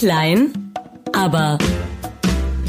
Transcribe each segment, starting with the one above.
Klein, aber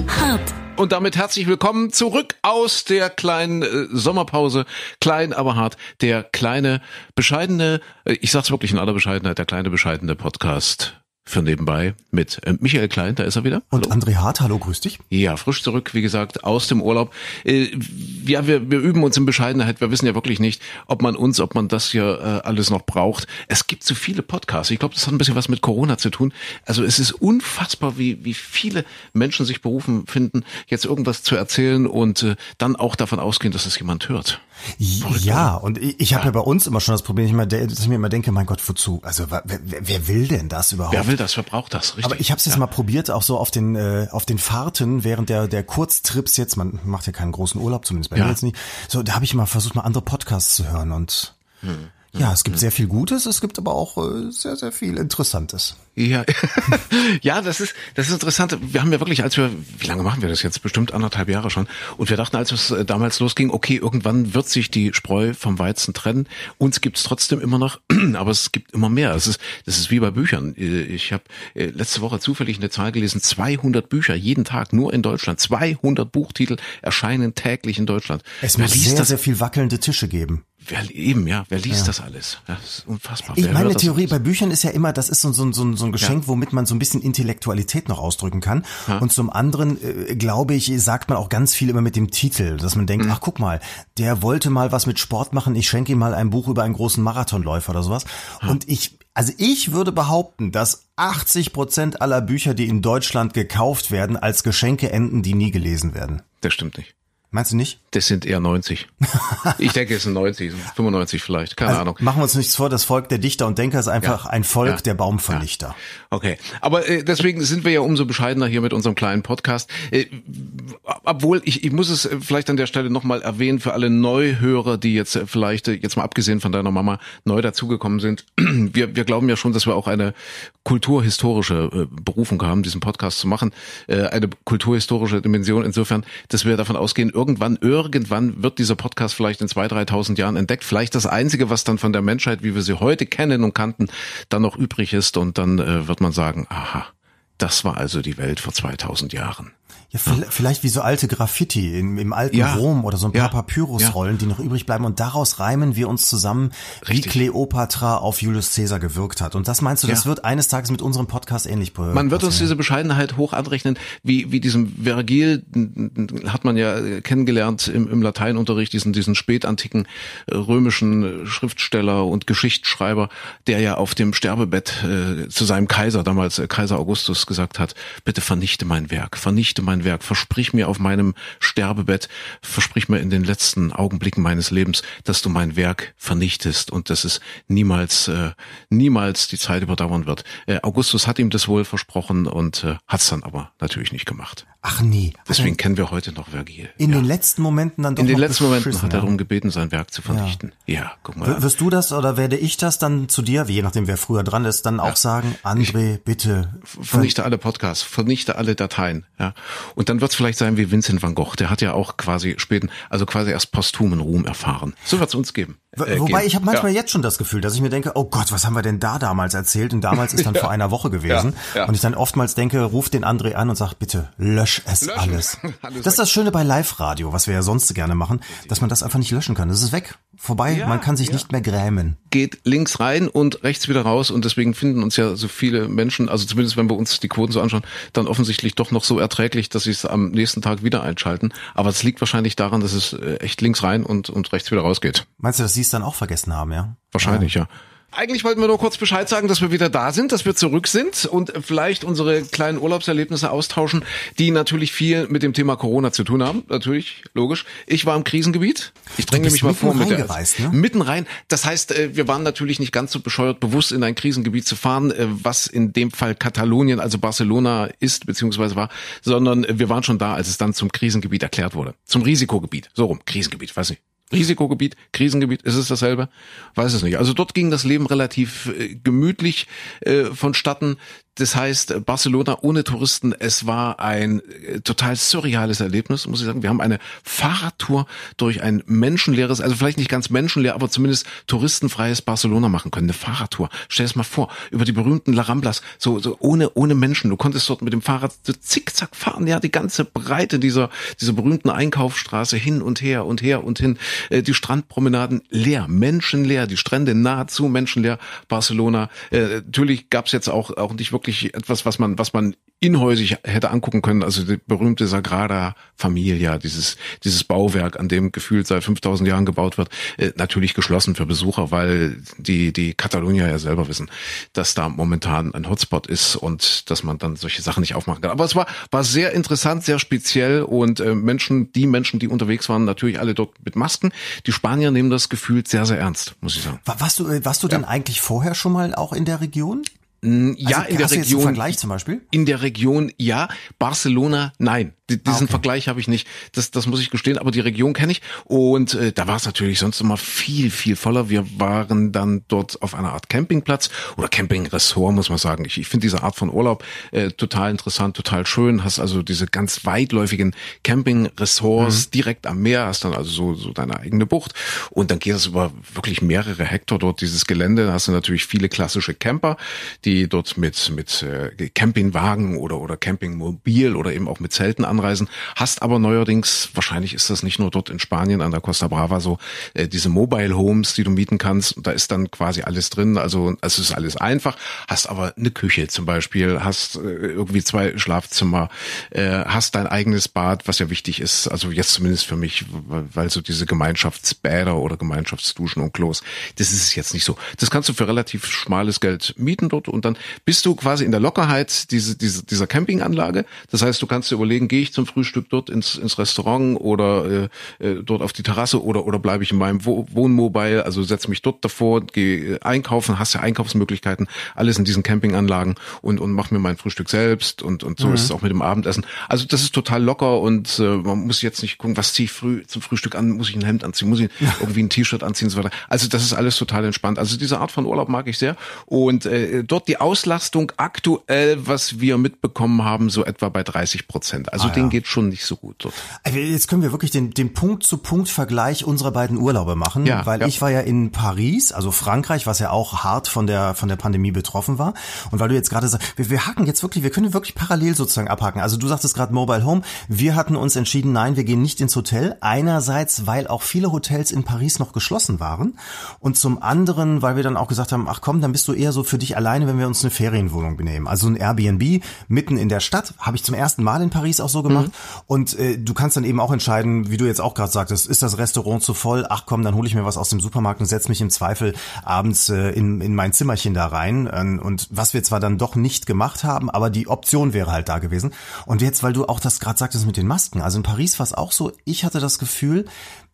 hart. Und damit herzlich willkommen zurück aus der kleinen äh, Sommerpause. Klein, aber hart. Der kleine, bescheidene, äh, ich sag's wirklich in aller Bescheidenheit, der kleine, bescheidene Podcast für nebenbei mit äh, Michael Klein, da ist er wieder. Und André Hart, hallo, grüß dich. Ja, frisch zurück, wie gesagt, aus dem Urlaub. Äh, ja, wir, wir üben uns in Bescheidenheit. Wir wissen ja wirklich nicht, ob man uns, ob man das hier äh, alles noch braucht. Es gibt so viele Podcasts. Ich glaube, das hat ein bisschen was mit Corona zu tun. Also es ist unfassbar, wie, wie viele Menschen sich berufen finden, jetzt irgendwas zu erzählen und äh, dann auch davon ausgehen, dass es jemand hört. Ja, und ich, ich habe ja. ja. bei uns immer schon das Problem, ich immer, dass ich mir immer denke, mein Gott, wozu? Also wer, wer will denn das überhaupt? Wer will das? Wer braucht das? Richtig. Aber ich habe es jetzt ja. mal probiert, auch so auf den äh, auf den Fahrten während der der Kurztrips jetzt. Man macht ja keinen großen Urlaub, zumindest bei ja. mir jetzt nicht. So, da habe ich mal versucht, mal andere Podcasts zu hören und hm. Ja, es gibt sehr viel Gutes, es gibt aber auch äh, sehr, sehr viel Interessantes. Ja, ja, das ist, das ist interessant. Wir haben ja wirklich, als wir, wie lange machen wir das jetzt? Bestimmt anderthalb Jahre schon. Und wir dachten, als es äh, damals losging, okay, irgendwann wird sich die Spreu vom Weizen trennen. Uns gibt's trotzdem immer noch, aber es gibt immer mehr. Es ist, das ist wie bei Büchern. Äh, ich habe letzte Woche zufällig eine Zahl gelesen, 200 Bücher jeden Tag, nur in Deutschland. 200 Buchtitel erscheinen täglich in Deutschland. Es muss sehr, das? sehr viel wackelnde Tische geben. Wer, eben, ja, wer liest ja. das alles? Das ist unfassbar. Ich wer meine Theorie bei Büchern ist ja immer, das ist so, so, so, so ein Geschenk, ja. womit man so ein bisschen Intellektualität noch ausdrücken kann. Ja. Und zum anderen, äh, glaube ich, sagt man auch ganz viel immer mit dem Titel, dass man denkt, mhm. ach guck mal, der wollte mal was mit Sport machen, ich schenke ihm mal ein Buch über einen großen Marathonläufer oder sowas. Und ich, also ich würde behaupten, dass 80 Prozent aller Bücher, die in Deutschland gekauft werden, als Geschenke enden, die nie gelesen werden. Das stimmt nicht. Meinst du nicht? Das sind eher 90. ich denke, es sind 90, 95 vielleicht, keine also, Ahnung. Machen wir uns nichts vor, das Volk der Dichter und Denker ist einfach ja. ein Volk ja. der Baumvernichter. Ja. Okay, aber äh, deswegen sind wir ja umso bescheidener hier mit unserem kleinen Podcast. Äh, obwohl, ich, ich muss es vielleicht an der Stelle nochmal erwähnen für alle Neuhörer, die jetzt vielleicht, äh, jetzt mal abgesehen von deiner Mama, neu dazugekommen sind. Wir, wir glauben ja schon, dass wir auch eine kulturhistorische äh, Berufung haben, diesen Podcast zu machen. Äh, eine kulturhistorische Dimension insofern, dass wir davon ausgehen, irgendwann, irgendwann wird dieser Podcast vielleicht in zwei, 3.000 Jahren entdeckt. Vielleicht das Einzige, was dann von der Menschheit, wie wir sie heute kennen und kannten, dann noch übrig ist. Und dann äh, wird man sagen, aha, das war also die Welt vor 2000 Jahren. Ja, vielleicht wie so alte Graffiti im, im alten ja. Rom oder so ein paar ja. Papyrusrollen, ja. die noch übrig bleiben und daraus reimen wir uns zusammen, Richtig. wie Kleopatra auf Julius Caesar gewirkt hat. Und das meinst du, das wird eines Tages mit unserem Podcast ähnlich passieren? Man wird uns diese Bescheidenheit hoch anrechnen, wie, wie diesem Vergil hat man ja kennengelernt im, im Lateinunterricht, diesen, diesen spätantiken äh, römischen Schriftsteller und Geschichtsschreiber, der ja auf dem Sterbebett äh, zu seinem Kaiser, damals äh, Kaiser Augustus, gesagt hat, bitte vernichte mein Werk, vernichte mein Werk. Versprich mir auf meinem Sterbebett, versprich mir in den letzten Augenblicken meines Lebens, dass du mein Werk vernichtest und dass es niemals, äh, niemals die Zeit überdauern wird. Äh, Augustus hat ihm das wohl versprochen und äh, hat es dann aber natürlich nicht gemacht. Ach nee. Deswegen kennen wir heute noch Vergil. In ja. den letzten Momenten dann doch In den letzten Momenten hat er darum gebeten, sein Werk zu vernichten. Ja, ja guck mal. W wirst du das oder werde ich das dann zu dir, je nachdem wer früher dran ist, dann auch sagen, André, ich bitte. Vernichte alle Podcasts, vernichte alle Dateien. Ja. Und dann wird es vielleicht sein wie Vincent van Gogh. Der hat ja auch quasi späten, also quasi erst posthumen Ruhm erfahren. So wird es uns geben. Äh, Wobei geben. ich habe manchmal ja. jetzt schon das Gefühl, dass ich mir denke, oh Gott, was haben wir denn da damals erzählt? Und damals ist dann ja. vor einer Woche gewesen. Ja. Und ich dann oftmals denke, ruf den André an und sag, bitte lösch es Löschen. alles. Alles das ist das Schöne bei Live-Radio, was wir ja sonst gerne machen, dass man das einfach nicht löschen kann. Das ist weg, vorbei, ja, man kann sich ja. nicht mehr grämen. Geht links rein und rechts wieder raus und deswegen finden uns ja so viele Menschen, also zumindest wenn wir uns die Quoten so anschauen, dann offensichtlich doch noch so erträglich, dass sie es am nächsten Tag wieder einschalten. Aber es liegt wahrscheinlich daran, dass es äh, echt links rein und, und rechts wieder rausgeht. Meinst du, dass sie es dann auch vergessen haben, ja? Wahrscheinlich, ja. ja. Eigentlich wollten wir nur kurz Bescheid sagen, dass wir wieder da sind, dass wir zurück sind und vielleicht unsere kleinen Urlaubserlebnisse austauschen, die natürlich viel mit dem Thema Corona zu tun haben. Natürlich, logisch. Ich war im Krisengebiet. Ich dränge mich mal vor mit der ne? mitten rein. Das heißt, äh, wir waren natürlich nicht ganz so bescheuert, bewusst in ein Krisengebiet zu fahren, äh, was in dem Fall Katalonien, also Barcelona ist beziehungsweise war, sondern wir waren schon da, als es dann zum Krisengebiet erklärt wurde, zum Risikogebiet. So rum, Krisengebiet, weiß nicht. Risikogebiet, Krisengebiet, ist es dasselbe? Weiß es nicht. Also dort ging das Leben relativ äh, gemütlich äh, vonstatten. Das heißt, Barcelona ohne Touristen, es war ein äh, total surreales Erlebnis, muss ich sagen. Wir haben eine Fahrradtour durch ein menschenleeres, also vielleicht nicht ganz menschenleer, aber zumindest touristenfreies Barcelona machen können. Eine Fahrradtour. Stell es mal vor, über die berühmten La Ramblas, so, so ohne, ohne Menschen. Du konntest dort mit dem Fahrrad so zickzack fahren, ja, die ganze Breite dieser, dieser berühmten Einkaufsstraße hin und her und her und hin. Äh, die Strandpromenaden leer, menschenleer, die Strände nahezu menschenleer. Barcelona. Äh, natürlich gab es jetzt auch, auch nicht wirklich etwas, was man, was man inhäusig hätte angucken können. Also die berühmte Sagrada Familia, dieses, dieses Bauwerk, an dem gefühlt seit 5000 Jahren gebaut wird, äh, natürlich geschlossen für Besucher, weil die, die Katalonier ja selber wissen, dass da momentan ein Hotspot ist und dass man dann solche Sachen nicht aufmachen kann. Aber es war, war sehr interessant, sehr speziell und äh, Menschen, die Menschen, die unterwegs waren, natürlich alle dort mit Masken. Die Spanier nehmen das gefühlt sehr, sehr ernst, muss ich sagen. Warst du, äh, warst du denn eigentlich vorher schon mal auch in der Region? Ja, also, in der Region. Vergleich zum Beispiel? In der Region ja, Barcelona nein. Diesen ah, okay. Vergleich habe ich nicht. Das, das muss ich gestehen, aber die Region kenne ich. Und äh, da war es natürlich sonst immer viel, viel voller. Wir waren dann dort auf einer Art Campingplatz oder Campingressort, muss man sagen. Ich, ich finde diese Art von Urlaub äh, total interessant, total schön. Hast also diese ganz weitläufigen Campingressorts mhm. direkt am Meer, hast dann also so, so deine eigene Bucht. Und dann geht es über wirklich mehrere Hektar dort, dieses Gelände. Da hast du natürlich viele klassische Camper, die dort mit, mit äh, Campingwagen oder, oder Campingmobil oder eben auch mit Zelten an anreisen, hast aber neuerdings, wahrscheinlich ist das nicht nur dort in Spanien an der Costa Brava so, äh, diese Mobile Homes, die du mieten kannst, da ist dann quasi alles drin, also es ist alles einfach, hast aber eine Küche zum Beispiel, hast äh, irgendwie zwei Schlafzimmer, äh, hast dein eigenes Bad, was ja wichtig ist, also jetzt zumindest für mich, weil, so diese Gemeinschaftsbäder oder Gemeinschaftsduschen und Klos, das ist es jetzt nicht so. Das kannst du für relativ schmales Geld mieten dort und dann bist du quasi in der Lockerheit diese, diese, dieser Campinganlage. Das heißt, du kannst dir überlegen, gehe ich ich zum Frühstück dort ins, ins Restaurant oder äh, äh, dort auf die Terrasse oder oder bleibe ich in meinem Wohnmobile, also setze mich dort davor, gehe einkaufen, hast ja Einkaufsmöglichkeiten, alles in diesen Campinganlagen und und mach mir mein Frühstück selbst und und so mhm. ist es auch mit dem Abendessen. Also das ist total locker und äh, man muss jetzt nicht gucken, was ziehe ich früh zum Frühstück an, muss ich ein Hemd anziehen, muss ich irgendwie ein T-Shirt anziehen und so weiter. Also das ist alles total entspannt. Also diese Art von Urlaub mag ich sehr und äh, dort die Auslastung aktuell, was wir mitbekommen haben, so etwa bei 30 Prozent. Also ah, denen geht schon nicht so gut dort. Also jetzt können wir wirklich den, den Punkt-zu-Punkt-Vergleich unserer beiden Urlaube machen, ja, weil ja. ich war ja in Paris, also Frankreich, was ja auch hart von der, von der Pandemie betroffen war. Und weil du jetzt gerade sagst, wir, wir hacken jetzt wirklich, wir können wirklich parallel sozusagen abhaken. Also du sagtest gerade Mobile Home. Wir hatten uns entschieden, nein, wir gehen nicht ins Hotel. Einerseits, weil auch viele Hotels in Paris noch geschlossen waren. Und zum anderen, weil wir dann auch gesagt haben, ach komm, dann bist du eher so für dich alleine, wenn wir uns eine Ferienwohnung benehmen. Also ein Airbnb mitten in der Stadt, habe ich zum ersten Mal in Paris auch so gemacht. Mhm. Und äh, du kannst dann eben auch entscheiden, wie du jetzt auch gerade sagtest, ist das Restaurant zu voll? Ach komm, dann hole ich mir was aus dem Supermarkt und setz mich im Zweifel abends äh, in, in mein Zimmerchen da rein. Ähm, und was wir zwar dann doch nicht gemacht haben, aber die Option wäre halt da gewesen. Und jetzt, weil du auch das gerade sagtest mit den Masken, also in Paris war es auch so, ich hatte das Gefühl,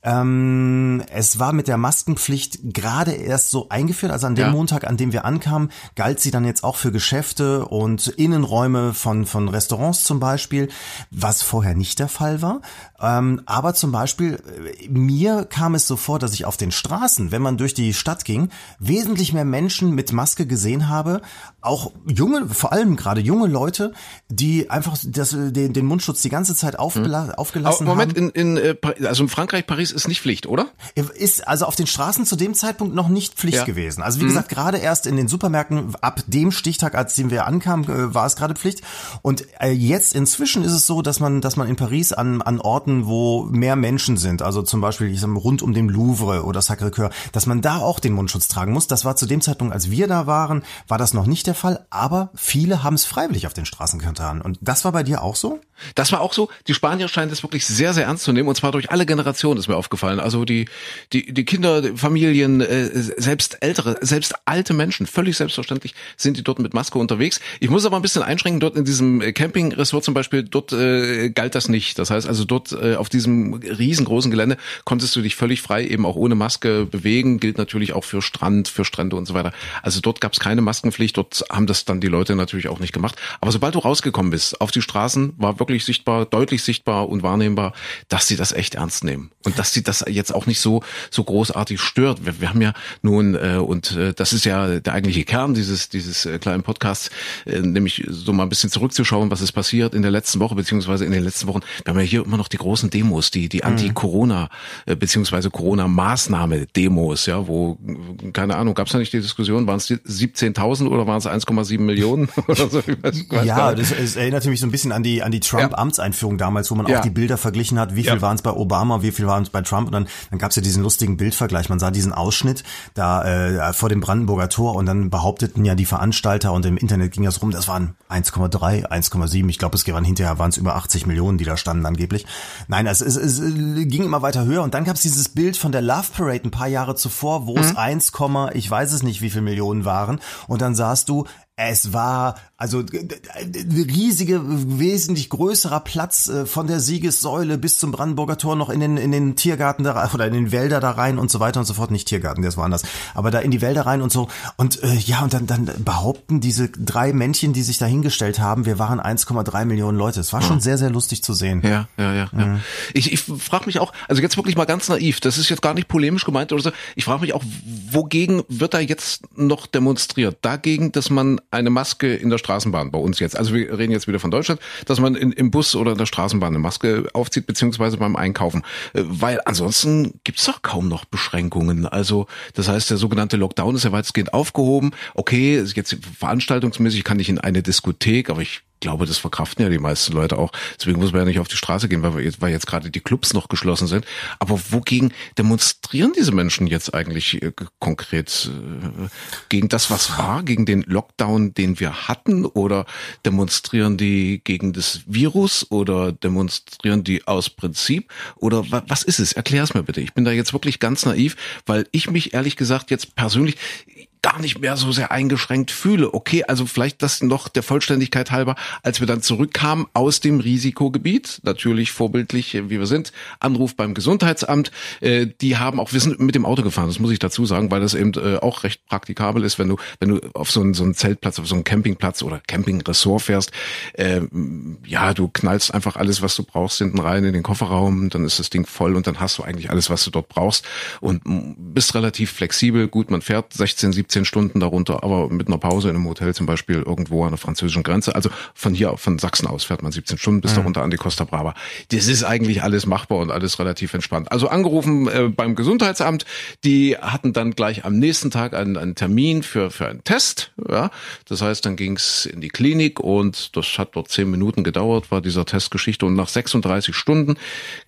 ähm, es war mit der Maskenpflicht gerade erst so eingeführt. Also an dem ja. Montag, an dem wir ankamen, galt sie dann jetzt auch für Geschäfte und Innenräume von, von Restaurants zum Beispiel, was vorher nicht der Fall war. Ähm, aber zum Beispiel, äh, mir kam es so vor, dass ich auf den Straßen, wenn man durch die Stadt ging, wesentlich mehr Menschen mit Maske gesehen habe. Auch junge, vor allem gerade junge Leute, die einfach das, den, den Mundschutz die ganze Zeit aufgela hm. aufgelassen Moment, haben. Moment, in, in, äh, also in Frankreich, Paris ist nicht Pflicht, oder? Ist also auf den Straßen zu dem Zeitpunkt noch nicht Pflicht ja. gewesen. Also wie mhm. gesagt, gerade erst in den Supermärkten ab dem Stichtag, als dem wir ankamen, äh, war es gerade Pflicht. Und jetzt inzwischen ist es so, dass man, dass man in Paris an, an Orten, wo mehr Menschen sind, also zum Beispiel ich sag mal, rund um den Louvre oder Sacré-Cœur, dass man da auch den Mundschutz tragen muss. Das war zu dem Zeitpunkt, als wir da waren, war das noch nicht der Fall. Aber viele haben es freiwillig auf den Straßen getan. Und das war bei dir auch so? Das war auch so. Die Spanier scheinen das wirklich sehr, sehr ernst zu nehmen. Und zwar durch alle Generationen ist mir aufgefallen. Also die, die, die Kinder, Familien, äh, selbst ältere, selbst alte Menschen, völlig selbstverständlich sind die dort mit Maske unterwegs. Ich muss aber ein bisschen einschränken, dort in diesem Campingresort zum Beispiel, dort äh, galt das nicht. Das heißt also dort äh, auf diesem riesengroßen Gelände konntest du dich völlig frei eben auch ohne Maske bewegen. Gilt natürlich auch für Strand, für Strände und so weiter. Also dort gab es keine Maskenpflicht. Dort haben das dann die Leute natürlich auch nicht gemacht. Aber sobald du rausgekommen bist auf die Straßen, war wirklich wirklich sichtbar, deutlich sichtbar und wahrnehmbar, dass sie das echt ernst nehmen und dass sie das jetzt auch nicht so so großartig stört. Wir, wir haben ja nun äh, und äh, das ist ja der eigentliche Kern dieses dieses äh, kleinen Podcasts, äh, nämlich so mal ein bisschen zurückzuschauen, was ist passiert in der letzten Woche beziehungsweise in den letzten Wochen. Wir haben ja hier immer noch die großen Demos, die die Anti-Corona äh, beziehungsweise Corona-Maßnahme-Demos, ja, wo keine Ahnung, gab es da nicht die Diskussion, waren es 17.000 oder waren es 1,7 Millionen oder so? Ich weiß, weiß ja, das, das erinnert mich so ein bisschen an die an die Trump-Amtseinführung damals, wo man ja. auch die Bilder verglichen hat, wie viel ja. waren es bei Obama, wie viel waren es bei Trump und dann dann gab es ja diesen lustigen Bildvergleich. Man sah diesen Ausschnitt da äh, vor dem Brandenburger Tor und dann behaupteten ja die Veranstalter und im Internet ging das rum, das waren 1,3, 1,7. Ich glaube, es waren hinterher waren es über 80 Millionen, die da standen angeblich. Nein, es, es, es ging immer weiter höher und dann gab es dieses Bild von der Love Parade ein paar Jahre zuvor, wo mhm. es 1, ich weiß es nicht, wie viel Millionen waren und dann sahst du, es war also riesige, wesentlich größerer Platz äh, von der Siegessäule bis zum Brandenburger Tor noch in den in den Tiergarten da oder in den Wälder da rein und so weiter und so fort. Nicht Tiergarten, das war anders, aber da in die Wälder rein und so. Und äh, ja, und dann dann behaupten diese drei Männchen, die sich da hingestellt haben, wir waren 1,3 Millionen Leute. Es war schon sehr sehr lustig zu sehen. Ja, ja, ja. Mhm. ja. Ich, ich frage mich auch, also jetzt wirklich mal ganz naiv. Das ist jetzt gar nicht polemisch gemeint oder so. Ich frage mich auch, wogegen wird da jetzt noch demonstriert? Dagegen, dass man eine Maske in der Straßenbahn bei uns jetzt, also wir reden jetzt wieder von Deutschland, dass man in, im Bus oder in der Straßenbahn eine Maske aufzieht, beziehungsweise beim Einkaufen. Äh, weil ansonsten gibt's doch kaum noch Beschränkungen. Also das heißt, der sogenannte Lockdown ist ja weitestgehend aufgehoben. Okay, jetzt veranstaltungsmäßig kann ich in eine Diskothek, aber ich glaube, das verkraften ja die meisten Leute auch. Deswegen muss man ja nicht auf die Straße gehen, weil, wir jetzt, weil jetzt gerade die Clubs noch geschlossen sind. Aber wogegen demonstrieren diese Menschen jetzt eigentlich äh, konkret? Äh, gegen das, was war? Gegen den Lockdown, den wir hatten? Oder demonstrieren die gegen das Virus? Oder demonstrieren die aus Prinzip? Oder was ist es? Erklär es mir bitte. Ich bin da jetzt wirklich ganz naiv, weil ich mich ehrlich gesagt jetzt persönlich, gar nicht mehr so sehr eingeschränkt fühle. Okay, also vielleicht das noch der Vollständigkeit halber, als wir dann zurückkamen aus dem Risikogebiet, natürlich vorbildlich, wie wir sind, Anruf beim Gesundheitsamt, äh, die haben auch, wir sind mit dem Auto gefahren, das muss ich dazu sagen, weil das eben äh, auch recht praktikabel ist, wenn du, wenn du auf so einen, so einen Zeltplatz, auf so einen Campingplatz oder Campingressort fährst, äh, ja, du knallst einfach alles, was du brauchst, hinten rein in den Kofferraum, dann ist das Ding voll und dann hast du eigentlich alles, was du dort brauchst und bist relativ flexibel. Gut, man fährt 16, 17 17 Stunden darunter, aber mit einer Pause in einem Hotel zum Beispiel irgendwo an der französischen Grenze. Also von hier, von Sachsen aus fährt man 17 Stunden bis mhm. darunter an die Costa Brava. Das ist eigentlich alles machbar und alles relativ entspannt. Also angerufen äh, beim Gesundheitsamt, die hatten dann gleich am nächsten Tag einen, einen Termin für, für einen Test. Ja, das heißt, dann ging's in die Klinik und das hat dort zehn Minuten gedauert, war dieser Testgeschichte und nach 36 Stunden,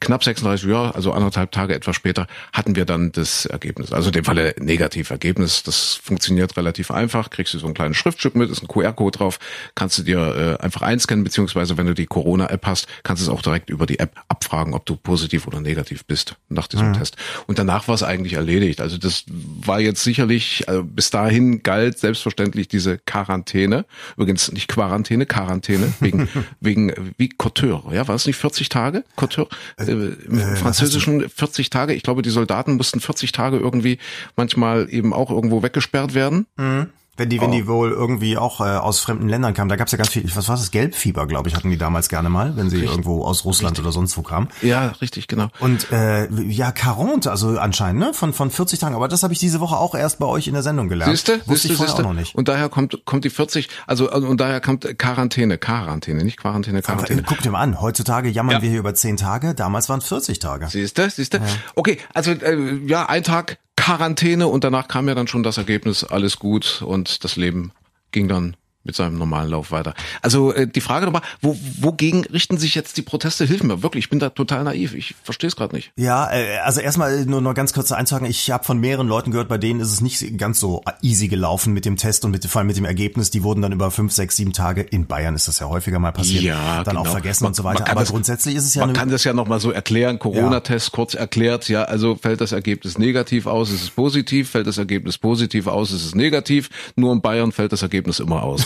knapp 36, ja, also anderthalb Tage etwas später, hatten wir dann das Ergebnis. Also in dem Falle Negativergebnis. Das funktioniert relativ einfach. Kriegst du so ein kleines Schriftstück mit, ist ein QR-Code drauf, kannst du dir äh, einfach einscannen, beziehungsweise wenn du die Corona-App hast, kannst du es auch direkt über die App abfragen, ob du positiv oder negativ bist nach diesem mhm. Test. Und danach war es eigentlich erledigt. Also das war jetzt sicherlich, also bis dahin galt selbstverständlich diese Quarantäne. Übrigens nicht Quarantäne, Quarantäne, wegen, wegen wie Couture, ja, war es nicht 40 Tage? Couture? Äh, Im äh, Französischen 40 Tage. Ich glaube, die Soldaten mussten 40 Tage irgendwie manchmal eben auch irgendwo weggesperrt eingesperrt werden. Mhm. Wenn die, wenn oh. die wohl irgendwie auch äh, aus fremden Ländern kamen, da gab's ja ganz viel, was war das, Gelbfieber, glaube ich, hatten die damals gerne mal, wenn sie richtig. irgendwo aus Russland richtig. oder sonst wo kamen. Ja, richtig, genau. Und äh, ja, Quarante, also anscheinend, ne? Von, von 40 Tagen, aber das habe ich diese Woche auch erst bei euch in der Sendung gelernt. Siehste? Wusste siehste, ich vorher siehste? auch noch nicht. Und daher kommt, kommt die 40, also und daher kommt Quarantäne, Quarantäne, nicht Quarantäne, Quarantäne. Guck dir mal an, heutzutage jammern ja. wir hier über 10 Tage, damals waren 40 Tage. Siehste, siehste. Ja. Okay, also äh, ja, ein Tag Quarantäne und danach kam ja dann schon das Ergebnis, alles gut und das Leben ging dann mit seinem normalen Lauf weiter. Also äh, die Frage nochmal, wo, wogegen richten sich jetzt die Proteste? Hilf mir wirklich, ich bin da total naiv, ich verstehe es gerade nicht. Ja, äh, also erstmal nur noch ganz kurz einzuhaken, ich habe von mehreren Leuten gehört, bei denen ist es nicht ganz so easy gelaufen mit dem Test und mit, vor allem mit dem Ergebnis. Die wurden dann über fünf, sechs, sieben Tage, in Bayern ist das ja häufiger mal passiert, ja, dann genau. auch vergessen man, und so weiter. Aber das, grundsätzlich ist es ja... Man kann das ja nochmal so erklären, Corona-Test ja. kurz erklärt, ja, also fällt das Ergebnis negativ aus, ist es positiv, fällt das Ergebnis positiv aus, ist es negativ, nur in Bayern fällt das Ergebnis immer aus.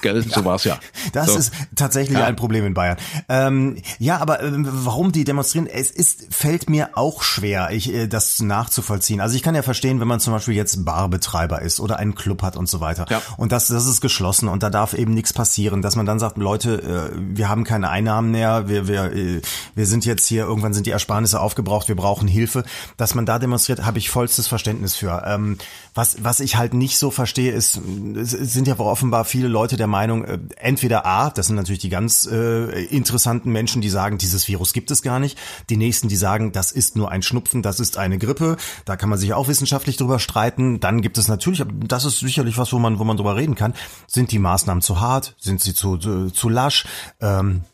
Gell, so war's ja. Das so. ist tatsächlich ja. ein Problem in Bayern. Ähm, ja, aber äh, warum die demonstrieren? Es ist fällt mir auch schwer, ich, äh, das nachzuvollziehen. Also ich kann ja verstehen, wenn man zum Beispiel jetzt Barbetreiber ist oder einen Club hat und so weiter. Ja. Und das, das ist geschlossen und da darf eben nichts passieren, dass man dann sagt, Leute, äh, wir haben keine Einnahmen mehr, wir, wir, äh, wir sind jetzt hier, irgendwann sind die Ersparnisse aufgebraucht, wir brauchen Hilfe. Dass man da demonstriert, habe ich vollstes Verständnis für. Ähm, was, was ich halt nicht so verstehe, ist, es sind ja offenbar viele Leute der Meinung, äh, entweder A, das sind natürlich die ganz äh, interessanten Menschen, die sagen, dieses Virus gibt es gar nicht. Die nächsten, die sagen, das ist nur ein Schnupfen, das ist eine Grippe. Da kann man sich auch wissenschaftlich drüber streiten. Dann gibt es natürlich, das ist sicherlich was, wo man, wo man drüber reden kann. Sind die Maßnahmen zu hart? Sind sie zu, zu, zu lasch? Ähm,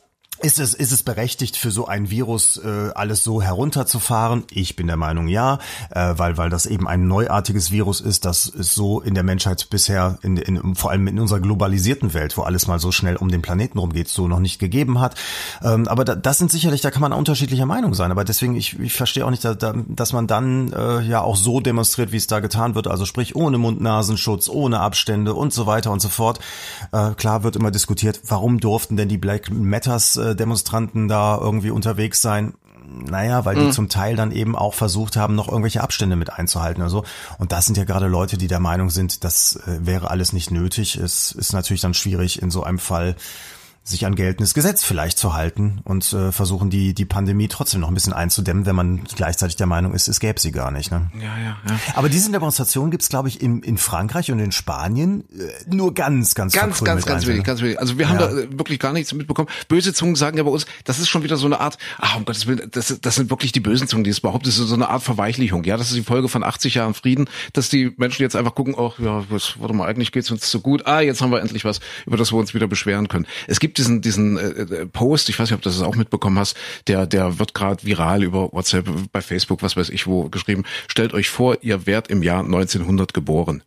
ist es, ist es berechtigt, für so ein Virus äh, alles so herunterzufahren? Ich bin der Meinung ja, äh, weil, weil das eben ein neuartiges Virus ist, das es so in der Menschheit bisher, in, in, vor allem in unserer globalisierten Welt, wo alles mal so schnell um den Planeten rumgeht, so noch nicht gegeben hat. Ähm, aber da, das sind sicherlich, da kann man unterschiedlicher Meinung sein. Aber deswegen, ich, ich verstehe auch nicht, da, da, dass man dann äh, ja auch so demonstriert, wie es da getan wird. Also sprich ohne Mund-Nasenschutz, ohne Abstände und so weiter und so fort. Äh, klar wird immer diskutiert, warum durften denn die Black Matters äh, Demonstranten da irgendwie unterwegs sein. Naja, weil die mhm. zum Teil dann eben auch versucht haben, noch irgendwelche Abstände mit einzuhalten oder so. Und das sind ja gerade Leute, die der Meinung sind, das äh, wäre alles nicht nötig. Es ist natürlich dann schwierig, in so einem Fall sich an geltendes Gesetz vielleicht zu halten und äh, versuchen die die Pandemie trotzdem noch ein bisschen einzudämmen, wenn man gleichzeitig der Meinung ist, es gäbe sie gar nicht. Ne? Ja, ja, ja. Aber diese Demonstrationen gibt's glaube ich in, in Frankreich und in Spanien äh, nur ganz, ganz ganz, ganz, ganz wenig, ne? ganz wenig. Also wir haben ja. da äh, wirklich gar nichts mitbekommen. Böse Zungen sagen ja bei uns, das ist schon wieder so eine Art, ach um Gottes Willen, das, das sind wirklich die bösen Zungen, die es behaupten, das ist so eine Art Verweichlichung. Ja, das ist die Folge von 80 Jahren Frieden, dass die Menschen jetzt einfach gucken, ach ja, was, warte mal, eigentlich geht's uns so gut. Ah, jetzt haben wir endlich was, über das wir uns wieder beschweren können. Es gibt diesen diesen äh, äh, Post, ich weiß nicht, ob du das auch mitbekommen hast, der, der wird gerade viral über WhatsApp, bei Facebook, was weiß ich wo geschrieben. Stellt euch vor, ihr wärt im Jahr 1900 geboren.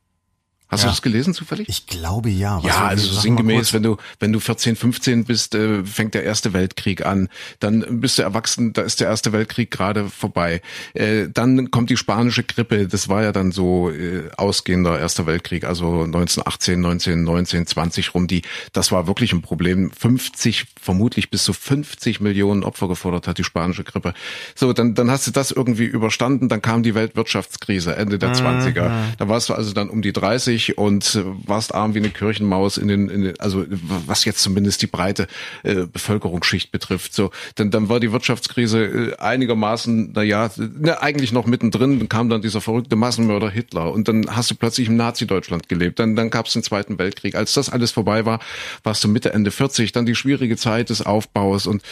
Hast ja. du das gelesen zufällig? Ich glaube ja. Was ja, also sinngemäß, wenn du wenn du 14, 15 bist, äh, fängt der Erste Weltkrieg an. Dann bist du erwachsen, da ist der Erste Weltkrieg gerade vorbei. Äh, dann kommt die spanische Grippe. Das war ja dann so äh, ausgehender Erster Weltkrieg, also 1918, 19, 19, 20 rum. Die, das war wirklich ein Problem. 50, vermutlich bis zu 50 Millionen Opfer gefordert hat die spanische Grippe. So, dann dann hast du das irgendwie überstanden. Dann kam die Weltwirtschaftskrise Ende der mhm. 20er. Da warst du also dann um die 30 durch und warst arm wie eine Kirchenmaus in den, in den also was jetzt zumindest die breite äh, Bevölkerungsschicht betrifft. So, dann, dann war die Wirtschaftskrise äh, einigermaßen, na ja, ne, eigentlich noch mittendrin. Dann kam dann dieser verrückte Massenmörder Hitler und dann hast du plötzlich im Nazi-Deutschland gelebt. Dann, dann gab es den Zweiten Weltkrieg. Als das alles vorbei war, warst du Mitte Ende 40. Dann die schwierige Zeit des Aufbaus und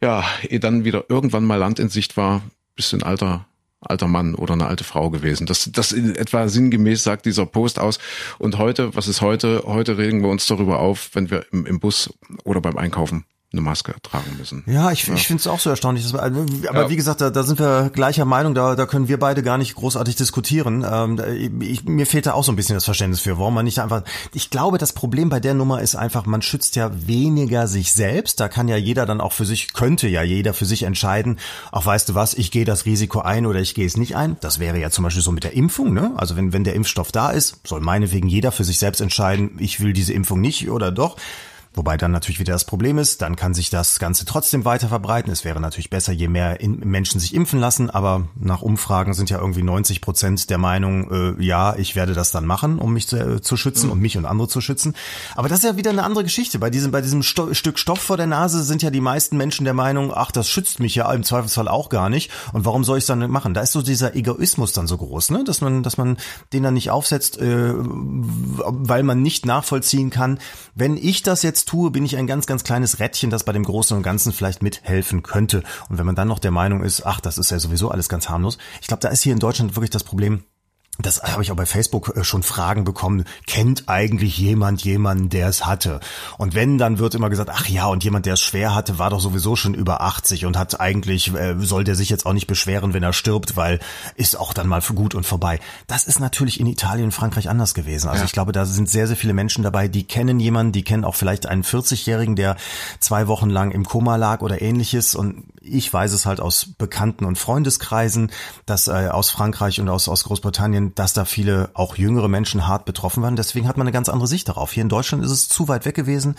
ja, ehe dann wieder irgendwann mal Land in Sicht war, bist du ein alter alter Mann oder eine alte Frau gewesen. Das, das in etwa sinngemäß sagt dieser Post aus. Und heute, was ist heute? Heute regen wir uns darüber auf, wenn wir im, im Bus oder beim Einkaufen eine Maske tragen müssen. Ja, ich, ja. ich finde es auch so erstaunlich. Dass, aber ja. wie gesagt, da, da sind wir gleicher Meinung, da, da können wir beide gar nicht großartig diskutieren. Ähm, ich, mir fehlt da auch so ein bisschen das Verständnis für, warum man nicht einfach. Ich glaube, das Problem bei der Nummer ist einfach, man schützt ja weniger sich selbst. Da kann ja jeder dann auch für sich, könnte ja jeder für sich entscheiden, auch weißt du was, ich gehe das Risiko ein oder ich gehe es nicht ein. Das wäre ja zum Beispiel so mit der Impfung, ne? Also wenn, wenn der Impfstoff da ist, soll meinetwegen jeder für sich selbst entscheiden, ich will diese Impfung nicht oder doch. Wobei dann natürlich wieder das Problem ist, dann kann sich das Ganze trotzdem weiter verbreiten. Es wäre natürlich besser, je mehr Menschen sich impfen lassen, aber nach Umfragen sind ja irgendwie 90 Prozent der Meinung, äh, ja, ich werde das dann machen, um mich zu, äh, zu schützen mhm. und mich und andere zu schützen. Aber das ist ja wieder eine andere Geschichte. Bei diesem, bei diesem Sto Stück Stoff vor der Nase sind ja die meisten Menschen der Meinung, ach, das schützt mich ja im Zweifelsfall auch gar nicht. Und warum soll ich es dann machen? Da ist so dieser Egoismus dann so groß, ne? dass man, dass man den dann nicht aufsetzt, äh, weil man nicht nachvollziehen kann, wenn ich das jetzt tue, bin ich ein ganz, ganz kleines Rädchen, das bei dem Großen und Ganzen vielleicht mithelfen könnte. Und wenn man dann noch der Meinung ist, ach, das ist ja sowieso alles ganz harmlos. Ich glaube, da ist hier in Deutschland wirklich das Problem, das habe ich auch bei Facebook äh, schon Fragen bekommen, kennt eigentlich jemand jemanden, der es hatte? Und wenn, dann wird immer gesagt, ach ja, und jemand, der es schwer hatte, war doch sowieso schon über 80 und hat eigentlich, äh, soll der sich jetzt auch nicht beschweren, wenn er stirbt, weil ist auch dann mal für gut und vorbei. Das ist natürlich in Italien und Frankreich anders gewesen. Also ja. ich glaube, da sind sehr, sehr viele Menschen dabei, die kennen jemanden, die kennen auch vielleicht einen 40-Jährigen, der zwei Wochen lang im Koma lag oder ähnliches. Und ich weiß es halt aus Bekannten und Freundeskreisen, dass äh, aus Frankreich und aus, aus Großbritannien, dass da viele auch jüngere Menschen hart betroffen waren. Deswegen hat man eine ganz andere Sicht darauf. Hier in Deutschland ist es zu weit weg gewesen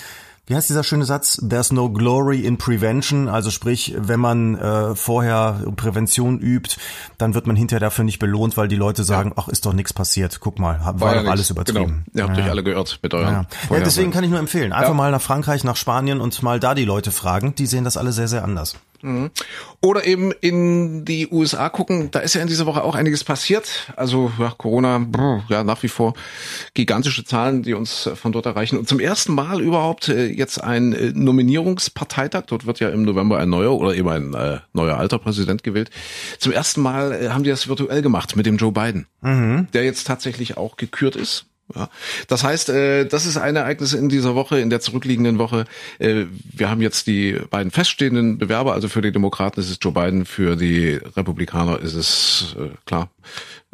wie heißt dieser schöne Satz? There's no glory in prevention. Also sprich, wenn man äh, vorher Prävention übt, dann wird man hinterher dafür nicht belohnt, weil die Leute sagen, ja. ach, ist doch nichts passiert. Guck mal, war, war ja doch alles übertrieben. Genau. Ihr habt ja. euch alle geirrt mit euren. Ja deswegen kann ich nur empfehlen. Einfach mal nach Frankreich, nach Spanien und mal da die Leute fragen. Die sehen das alle sehr, sehr anders. Mhm. Oder eben in die USA gucken, da ist ja in dieser Woche auch einiges passiert. Also ja, Corona, ja nach wie vor gigantische Zahlen, die uns von dort erreichen. Und zum ersten Mal überhaupt äh, jetzt ein äh, Nominierungsparteitag. Dort wird ja im November ein neuer oder eben ein äh, neuer alter Präsident gewählt. Zum ersten Mal äh, haben die das virtuell gemacht mit dem Joe Biden, mhm. der jetzt tatsächlich auch gekürt ist ja. Das heißt, äh, das ist ein Ereignis in dieser Woche, in der zurückliegenden Woche. Äh, wir haben jetzt die beiden feststehenden Bewerber, also für die Demokraten ist es Joe Biden, für die Republikaner ist es äh, klar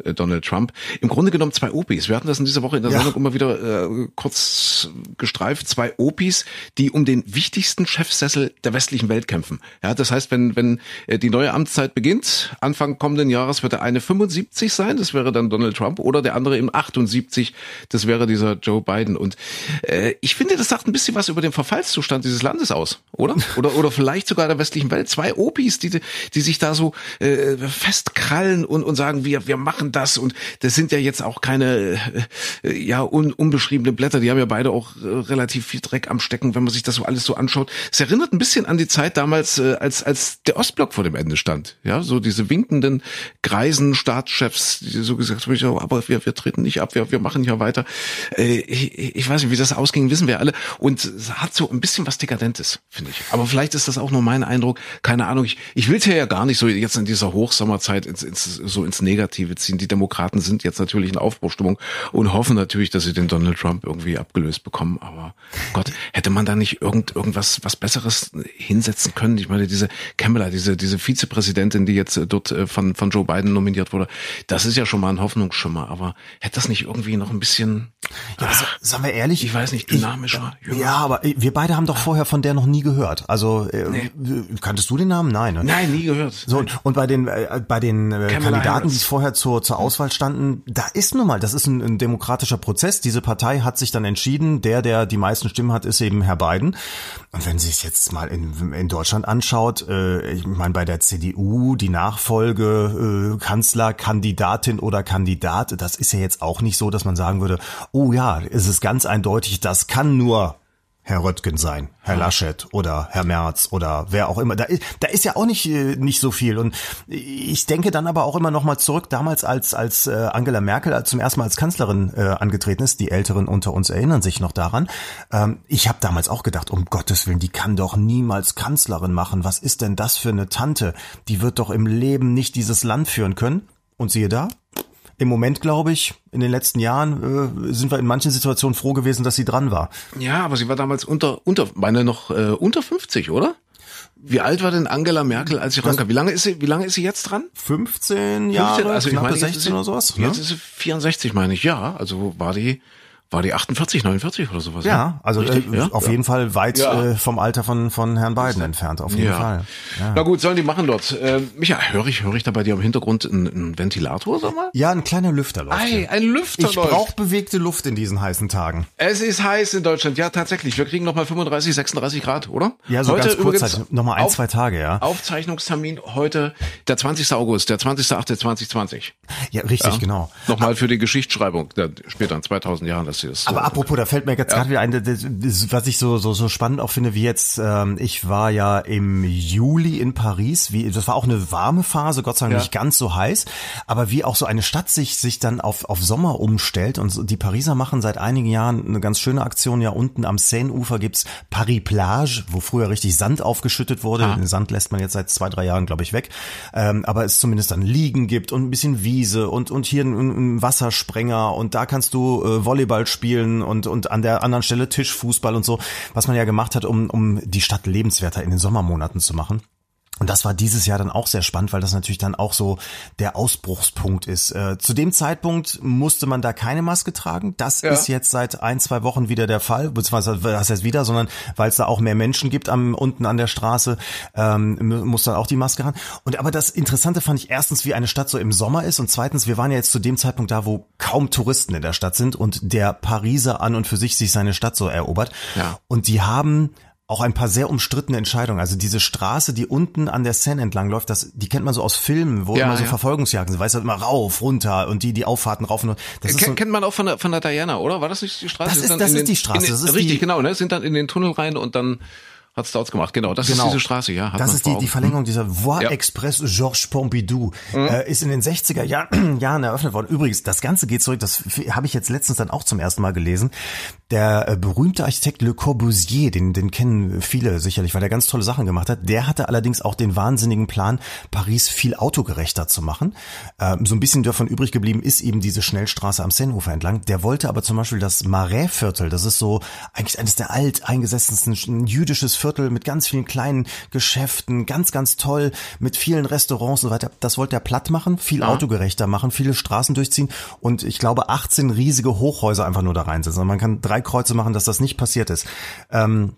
äh, Donald Trump. Im Grunde genommen zwei Opis. Wir hatten das in dieser Woche in der ja. Sendung immer wieder äh, kurz gestreift. Zwei Opis, die um den wichtigsten Chefsessel der westlichen Welt kämpfen. Ja, das heißt, wenn, wenn äh, die neue Amtszeit beginnt, Anfang kommenden Jahres wird der eine 75 sein, das wäre dann Donald Trump, oder der andere im 78, das wäre dieser Joe Biden. Und äh, ich finde, das sagt ein bisschen was über den Verfallszustand dieses Landes aus, oder? Oder, oder vielleicht sogar der westlichen Welt. Zwei Opis, die, die sich da so äh, festkrallen und, und sagen, wir, wir machen das und das sind ja jetzt auch keine äh, ja un, unbeschriebene Blätter, die haben ja beide auch äh, relativ viel Dreck am Stecken, wenn man sich das so alles so anschaut. Es erinnert ein bisschen an die Zeit damals, äh, als als der Ostblock vor dem Ende stand. Ja, so diese winkenden greisen Staatschefs, die so gesagt haben, aber wir, wir treten nicht ab, wir, wir machen ja weiter. Äh, ich, ich weiß nicht, wie das ausging, wissen wir alle. Und es hat so ein bisschen was Dekadentes, finde ich. Aber vielleicht ist das auch nur mein Eindruck. Keine Ahnung. Ich, ich will es ja gar nicht so jetzt in dieser Hochsommerzeit ins, ins, so ins Negative ziehen. Die Demokraten sind jetzt natürlich in Aufbruchstimmung und hoffen natürlich, dass sie den Donald Trump irgendwie abgelöst bekommen. Aber Gott, hätte man da nicht irgend, irgendwas was Besseres hinsetzen können? Ich meine, diese Kamala, diese, diese Vizepräsidentin, die jetzt äh, dort äh, von, von Joe Biden nominiert wurde, das ist ja schon mal ein Hoffnungsschimmer. Aber hätte das nicht irgendwie noch ein bisschen, ja, ach, sagen wir ehrlich, ich weiß nicht, dynamischer? Ich, ja, aber wir beide haben doch vorher von der noch nie gehört. Also äh, nee. kanntest du den Namen? Nein. Ne? Nein, nie gehört. So und bei den äh, bei den äh, Kandidaten, die vorher zur zur Auswahl standen, da ist nun mal, das ist ein, ein demokratischer Prozess. Diese Partei hat sich dann entschieden, der, der die meisten Stimmen hat, ist eben Herr Biden. Und wenn Sie es jetzt mal in, in Deutschland anschaut, äh, ich meine bei der CDU die Nachfolge äh, Kanzlerkandidatin oder Kandidat, das ist ja jetzt auch nicht so, dass man sagen würde, oh ja, es ist ganz eindeutig, das kann nur Herr Röttgen sein, Herr Laschet oder Herr Merz oder wer auch immer. Da, da ist ja auch nicht äh, nicht so viel. Und ich denke dann aber auch immer noch mal zurück, damals als als äh, Angela Merkel zum ersten Mal als Kanzlerin äh, angetreten ist. Die Älteren unter uns erinnern sich noch daran. Ähm, ich habe damals auch gedacht, um Gottes willen, die kann doch niemals Kanzlerin machen. Was ist denn das für eine Tante? Die wird doch im Leben nicht dieses Land führen können. Und siehe da, im Moment, glaube ich, in den letzten Jahren äh, sind wir in manchen Situationen froh gewesen, dass sie dran war. Ja, aber sie war damals unter, unter, meine noch äh, unter 50, oder? Wie alt war denn Angela Merkel, als sie rankam? Wie lange ist sie, wie lange ist sie jetzt dran? 15 Jahre, 15, also ich meine, 16 sie, oder sowas. Jetzt ne? ist sie 64, meine ich. Ja, also war die war die 48, 49 oder sowas? Ja, ne? also äh, ja? auf ja. jeden Fall weit ja. äh, vom Alter von von Herrn Biden entfernt, auf jeden Fall. Ja. Na gut, sollen die machen dort. Äh, Micha, höre ich, höre ich da bei dir im Hintergrund einen, einen Ventilator, sag mal? Ja, ein kleiner Lüfter läuft. Ei, ein Lüfter Ich brauche bewegte Luft in diesen heißen Tagen. Es ist heiß in Deutschland, ja tatsächlich. Wir kriegen noch mal 35, 36 Grad, oder? Ja, so heute ganz kurzzeitig, noch mal ein, auf, zwei Tage, ja. Aufzeichnungstermin heute, der 20. August, der 20.8. 2020. Ja, richtig, genau. Nochmal für die Geschichtsschreibung, der, später in 2000 Jahren, das. Aber apropos da fällt mir jetzt ja. gerade wieder ein, das, das, was ich so, so, so spannend auch finde, wie jetzt, ähm, ich war ja im Juli in Paris, wie, das war auch eine warme Phase, Gott sei Dank ja. nicht ganz so heiß, aber wie auch so eine Stadt sich, sich dann auf, auf Sommer umstellt und die Pariser machen seit einigen Jahren eine ganz schöne Aktion, ja unten am Seine-Ufer gibt's Paris Plage, wo früher richtig Sand aufgeschüttet wurde, ah. den Sand lässt man jetzt seit zwei, drei Jahren, glaube ich, weg, ähm, aber es zumindest dann Liegen gibt und ein bisschen Wiese und, und hier ein, ein Wassersprenger und da kannst du äh, Volleyball spielen und und, an der anderen Stelle Tischfußball und so, was man ja gemacht hat, um, um die Stadt lebenswerter in den Sommermonaten zu machen. Und das war dieses Jahr dann auch sehr spannend, weil das natürlich dann auch so der Ausbruchspunkt ist. Äh, zu dem Zeitpunkt musste man da keine Maske tragen. Das ja. ist jetzt seit ein, zwei Wochen wieder der Fall, beziehungsweise das heißt wieder, sondern weil es da auch mehr Menschen gibt am, unten an der Straße, ähm, muss dann auch die Maske ran. Und aber das Interessante fand ich erstens, wie eine Stadt so im Sommer ist und zweitens, wir waren ja jetzt zu dem Zeitpunkt da, wo kaum Touristen in der Stadt sind und der Pariser an und für sich sich seine Stadt so erobert. Ja. Und die haben auch ein paar sehr umstrittene Entscheidungen. Also diese Straße, die unten an der Seine entlang läuft, das, die kennt man so aus Filmen, wo ja, immer so ja. Verfolgungsjagden sind. Weißt du, immer rauf, runter und die, die Auffahrten rauf und das ist so, kennt man auch von der, von der Diana, oder? War das nicht die Straße? Das ist, das ist den, die Straße. Den, das ist richtig, die, genau, ne? Sind dann in den Tunnel rein und dann Hat's dort gemacht, genau. Das genau. ist diese Straße, ja. das ist die, die Verlängerung dieser Voie ja. Express Georges Pompidou. Mhm. Äh, ist in den 60er Jahr, Jahren eröffnet worden. Übrigens, das Ganze geht zurück, das habe ich jetzt letztens dann auch zum ersten Mal gelesen. Der äh, berühmte Architekt Le Corbusier, den, den kennen viele sicherlich, weil er ganz tolle Sachen gemacht hat. Der hatte allerdings auch den wahnsinnigen Plan, Paris viel autogerechter zu machen. Ähm, so ein bisschen davon übrig geblieben ist eben diese Schnellstraße am Seineufer entlang. Der wollte aber zum Beispiel das Marais-Viertel, das ist so eigentlich eines der alteingesessensten jüdisches Viertel, Viertel mit ganz vielen kleinen Geschäften, ganz, ganz toll, mit vielen Restaurants und so weiter. Das wollte er platt machen, viel ja. autogerechter machen, viele Straßen durchziehen und ich glaube 18 riesige Hochhäuser einfach nur da reinsetzen. Und man kann drei Kreuze machen, dass das nicht passiert ist. Ähm,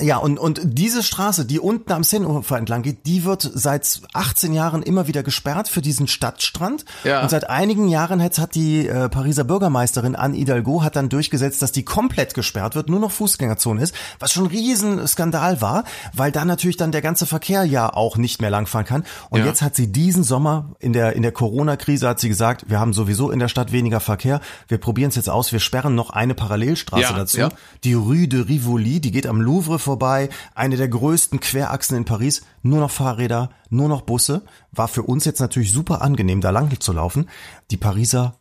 ja, und, und diese Straße, die unten am Seineufer entlang geht, die wird seit 18 Jahren immer wieder gesperrt für diesen Stadtstrand. Ja. Und seit einigen Jahren hat, hat die äh, Pariser Bürgermeisterin Anne Hidalgo hat dann durchgesetzt, dass die komplett gesperrt wird, nur noch Fußgängerzone ist, was schon ein Riesenskandal war, weil da natürlich dann der ganze Verkehr ja auch nicht mehr langfahren kann. Und ja. jetzt hat sie diesen Sommer in der, in der Corona-Krise hat sie gesagt, wir haben sowieso in der Stadt weniger Verkehr, wir probieren es jetzt aus, wir sperren noch eine Parallelstraße ja, dazu, die Rue de Rivoli, die geht am Louvre vorbei, eine der größten Querachsen in Paris, nur noch Fahrräder, nur noch Busse. War für uns jetzt natürlich super angenehm, da lang zu laufen. Die Pariser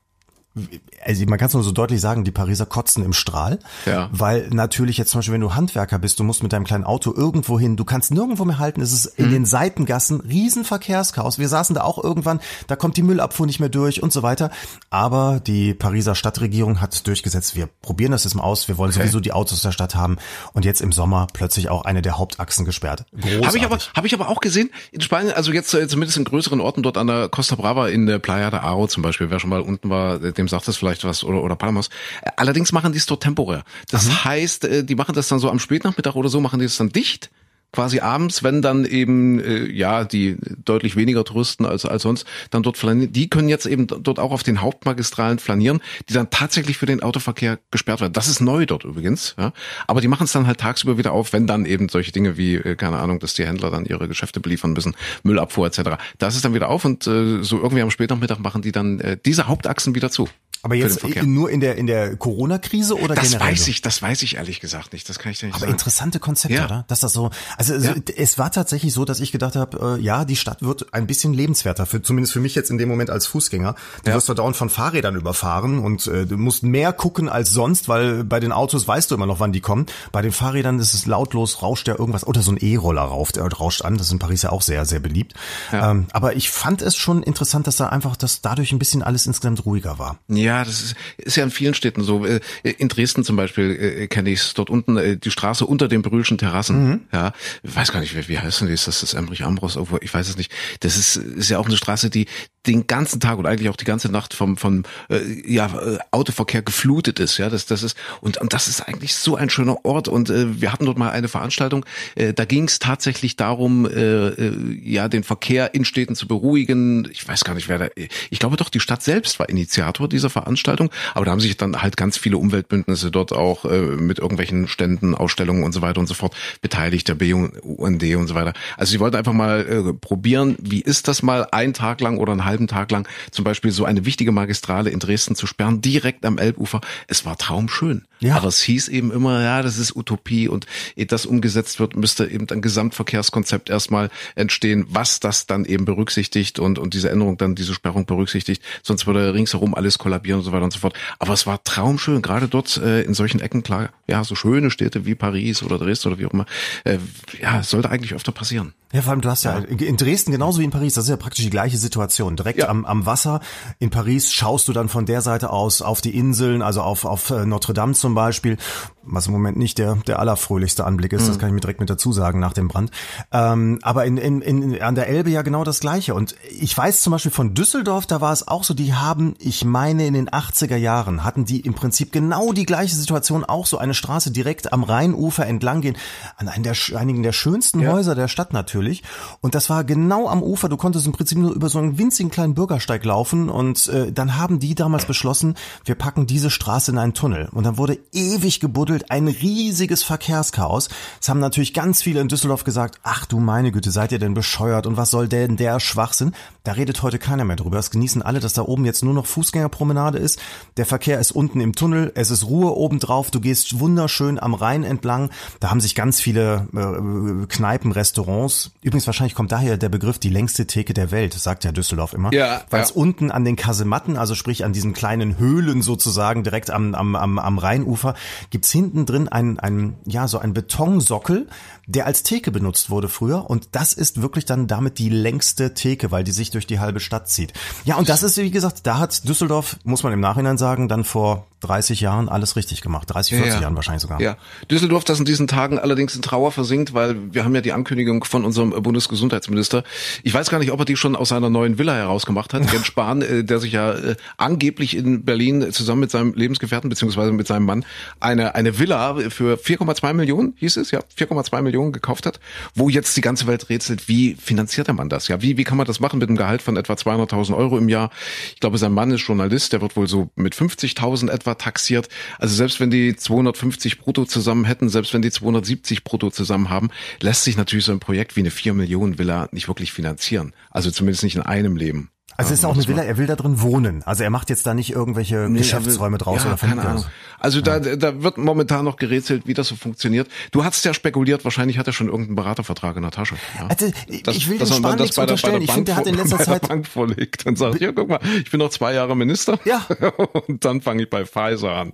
also man kann es nur so deutlich sagen, die Pariser kotzen im Strahl, ja. weil natürlich jetzt zum Beispiel, wenn du Handwerker bist, du musst mit deinem kleinen Auto irgendwo hin, du kannst nirgendwo mehr halten, es ist in mhm. den Seitengassen Riesenverkehrschaos. Wir saßen da auch irgendwann, da kommt die Müllabfuhr nicht mehr durch und so weiter. Aber die Pariser Stadtregierung hat durchgesetzt, wir probieren das jetzt mal aus, wir wollen okay. sowieso die Autos der Stadt haben und jetzt im Sommer plötzlich auch eine der Hauptachsen gesperrt. Habe ich aber habe ich aber auch gesehen in Spanien, also jetzt äh, zumindest in größeren Orten dort an der Costa Brava in der Playa de Aro zum Beispiel, wer schon mal unten war, dem sagt das vielleicht was oder, oder Palmas. Allerdings machen die es dort temporär. Das mhm. heißt, äh, die machen das dann so am Spätnachmittag oder so, machen die es dann dicht quasi abends, wenn dann eben äh, ja die deutlich weniger Touristen als als sonst dann dort flanieren, die können jetzt eben dort auch auf den Hauptmagistralen flanieren, die dann tatsächlich für den Autoverkehr gesperrt werden. Das ist neu dort übrigens, ja. Aber die machen es dann halt tagsüber wieder auf, wenn dann eben solche Dinge wie äh, keine Ahnung, dass die Händler dann ihre Geschäfte beliefern müssen, Müllabfuhr etc. Das ist dann wieder auf und äh, so irgendwie am Spätnachmittag machen die dann äh, diese Hauptachsen wieder zu. Aber jetzt nur in der in der Corona-Krise oder das generell? Das weiß ich, das weiß ich ehrlich gesagt nicht. Das kann ich dir nicht Aber sagen. interessante Konzepte, ja. oder? Dass das so. Also ja. es war tatsächlich so, dass ich gedacht habe, äh, ja, die Stadt wird ein bisschen lebenswerter. Für zumindest für mich jetzt in dem Moment als Fußgänger. Du ja. wirst da dauernd von Fahrrädern überfahren und äh, du musst mehr gucken als sonst, weil bei den Autos weißt du immer noch, wann die kommen. Bei den Fahrrädern ist es lautlos, rauscht ja irgendwas oder so ein E-Roller rauf, der rauscht an. Das ist in Paris ja auch sehr sehr beliebt. Ja. Ähm, aber ich fand es schon interessant, dass da einfach, dass dadurch ein bisschen alles insgesamt ruhiger war. Ja, das ist ist ja in vielen Städten so. Äh, in Dresden zum Beispiel äh, kenne ich es dort unten, äh, die Straße unter den Brühlschen Terrassen. Mhm. Ja, ich weiß gar nicht, wie, wie heißt denn die? Ist das das Emmerich Ambros? Ich weiß es nicht. Das ist, ist ja auch eine Straße, die den ganzen Tag und eigentlich auch die ganze Nacht vom vom äh, ja Autoverkehr geflutet ist ja das das ist und und das ist eigentlich so ein schöner Ort und äh, wir hatten dort mal eine Veranstaltung äh, da ging es tatsächlich darum äh, äh, ja den Verkehr in Städten zu beruhigen ich weiß gar nicht wer da ich glaube doch die Stadt selbst war Initiator dieser Veranstaltung aber da haben sich dann halt ganz viele Umweltbündnisse dort auch äh, mit irgendwelchen Ständen Ausstellungen und so weiter und so fort beteiligt der BUND und so weiter also sie wollten einfach mal äh, probieren wie ist das mal ein Tag lang oder ein halben Tag lang zum Beispiel so eine wichtige Magistrale in Dresden zu sperren, direkt am Elbufer. Es war traumschön. Ja. Aber es hieß eben immer, ja, das ist Utopie und ehe das umgesetzt wird, müsste eben ein Gesamtverkehrskonzept erstmal entstehen, was das dann eben berücksichtigt und, und diese Änderung dann diese Sperrung berücksichtigt. Sonst würde ringsherum alles kollabieren und so weiter und so fort. Aber es war traumschön, gerade dort äh, in solchen Ecken, klar, ja, so schöne Städte wie Paris oder Dresden oder wie auch immer. Äh, ja, sollte eigentlich öfter passieren. Ja, vor allem du hast ja, in Dresden genauso wie in Paris, das ist ja praktisch die gleiche Situation. Direkt ja. am, am Wasser. In Paris schaust du dann von der Seite aus auf die Inseln, also auf, auf äh, Notre Dame zum Beispiel. Was im Moment nicht der, der allerfröhlichste Anblick ist, mhm. das kann ich mir direkt mit dazu sagen nach dem Brand. Ähm, aber in, in, in, an der Elbe ja genau das Gleiche. Und ich weiß zum Beispiel von Düsseldorf, da war es auch so, die haben, ich meine in den 80er Jahren, hatten die im Prinzip genau die gleiche Situation, auch so eine Straße direkt am Rheinufer entlang gehen, an einen der, einigen der schönsten ja. Häuser der Stadt natürlich. Und das war genau am Ufer, du konntest im Prinzip nur über so einen winzigen kleinen Bürgersteig laufen und äh, dann haben die damals beschlossen, wir packen diese Straße in einen Tunnel. Und dann wurde ewig gebuddelt gebuddelt, ein riesiges Verkehrschaos. Es haben natürlich ganz viele in Düsseldorf gesagt, ach du meine Güte, seid ihr denn bescheuert und was soll denn der Schwachsinn? Da redet heute keiner mehr drüber. Es genießen alle, dass da oben jetzt nur noch Fußgängerpromenade ist. Der Verkehr ist unten im Tunnel, es ist Ruhe obendrauf, du gehst wunderschön am Rhein entlang. Da haben sich ganz viele äh, Kneipen, Restaurants. Übrigens wahrscheinlich kommt daher der Begriff die längste Theke der Welt, sagt ja Düsseldorf immer. Ja, Weil es ja. unten an den Kasematten, also sprich an diesen kleinen Höhlen sozusagen direkt am, am, am, am Rheinufer, gibt's hinten drin ein, ein, ja, so ein Betonsockel, der als Theke benutzt wurde früher. Und das ist wirklich dann damit die längste Theke, weil die sich durch die halbe Stadt zieht. Ja, und das ist, wie gesagt, da hat Düsseldorf, muss man im Nachhinein sagen, dann vor 30 Jahren alles richtig gemacht. 30, 40 ja, Jahren wahrscheinlich sogar. Ja. Düsseldorf, das in diesen Tagen allerdings in Trauer versinkt, weil wir haben ja die Ankündigung von unserem Bundesgesundheitsminister. Ich weiß gar nicht, ob er die schon aus seiner neuen Villa herausgemacht hat. Jens Spahn, äh, der sich ja äh, angeblich in Berlin zusammen mit seinem Lebensgefährten beziehungsweise mit seinem Mann eine, eine Villa für 4,2 Millionen, hieß es, ja, 4,2 Millionen gekauft hat, wo jetzt die ganze Welt rätselt, wie finanziert Mann das? Ja, wie, wie kann man das machen mit einem Gehalt von etwa 200.000 Euro im Jahr? Ich glaube, sein Mann ist Journalist, der wird wohl so mit 50.000 etwa taxiert. Also selbst wenn die 250 brutto zusammen hätten, selbst wenn die 270 brutto zusammen haben, lässt sich natürlich so ein Projekt wie eine 4 Millionen Villa nicht wirklich finanzieren. Also zumindest nicht in einem Leben. Also es ist auch eine Villa, er will da drin wohnen. Also er macht jetzt da nicht irgendwelche nee, Geschäftsräume draus ja, oder keine Ahnung. Also ja. da, da wird momentan noch gerätselt, wie das so funktioniert. Du hast ja spekuliert, wahrscheinlich hat er schon irgendeinen Beratervertrag in der Tasche. Ja. Also, das, ich will dem Spahn nichts unterstellen. ich finde, der hat in letzter Zeit Bank vorlegt und sagt, hier guck mal, ich bin noch zwei Jahre Minister. Ja. und dann fange ich bei Pfizer an.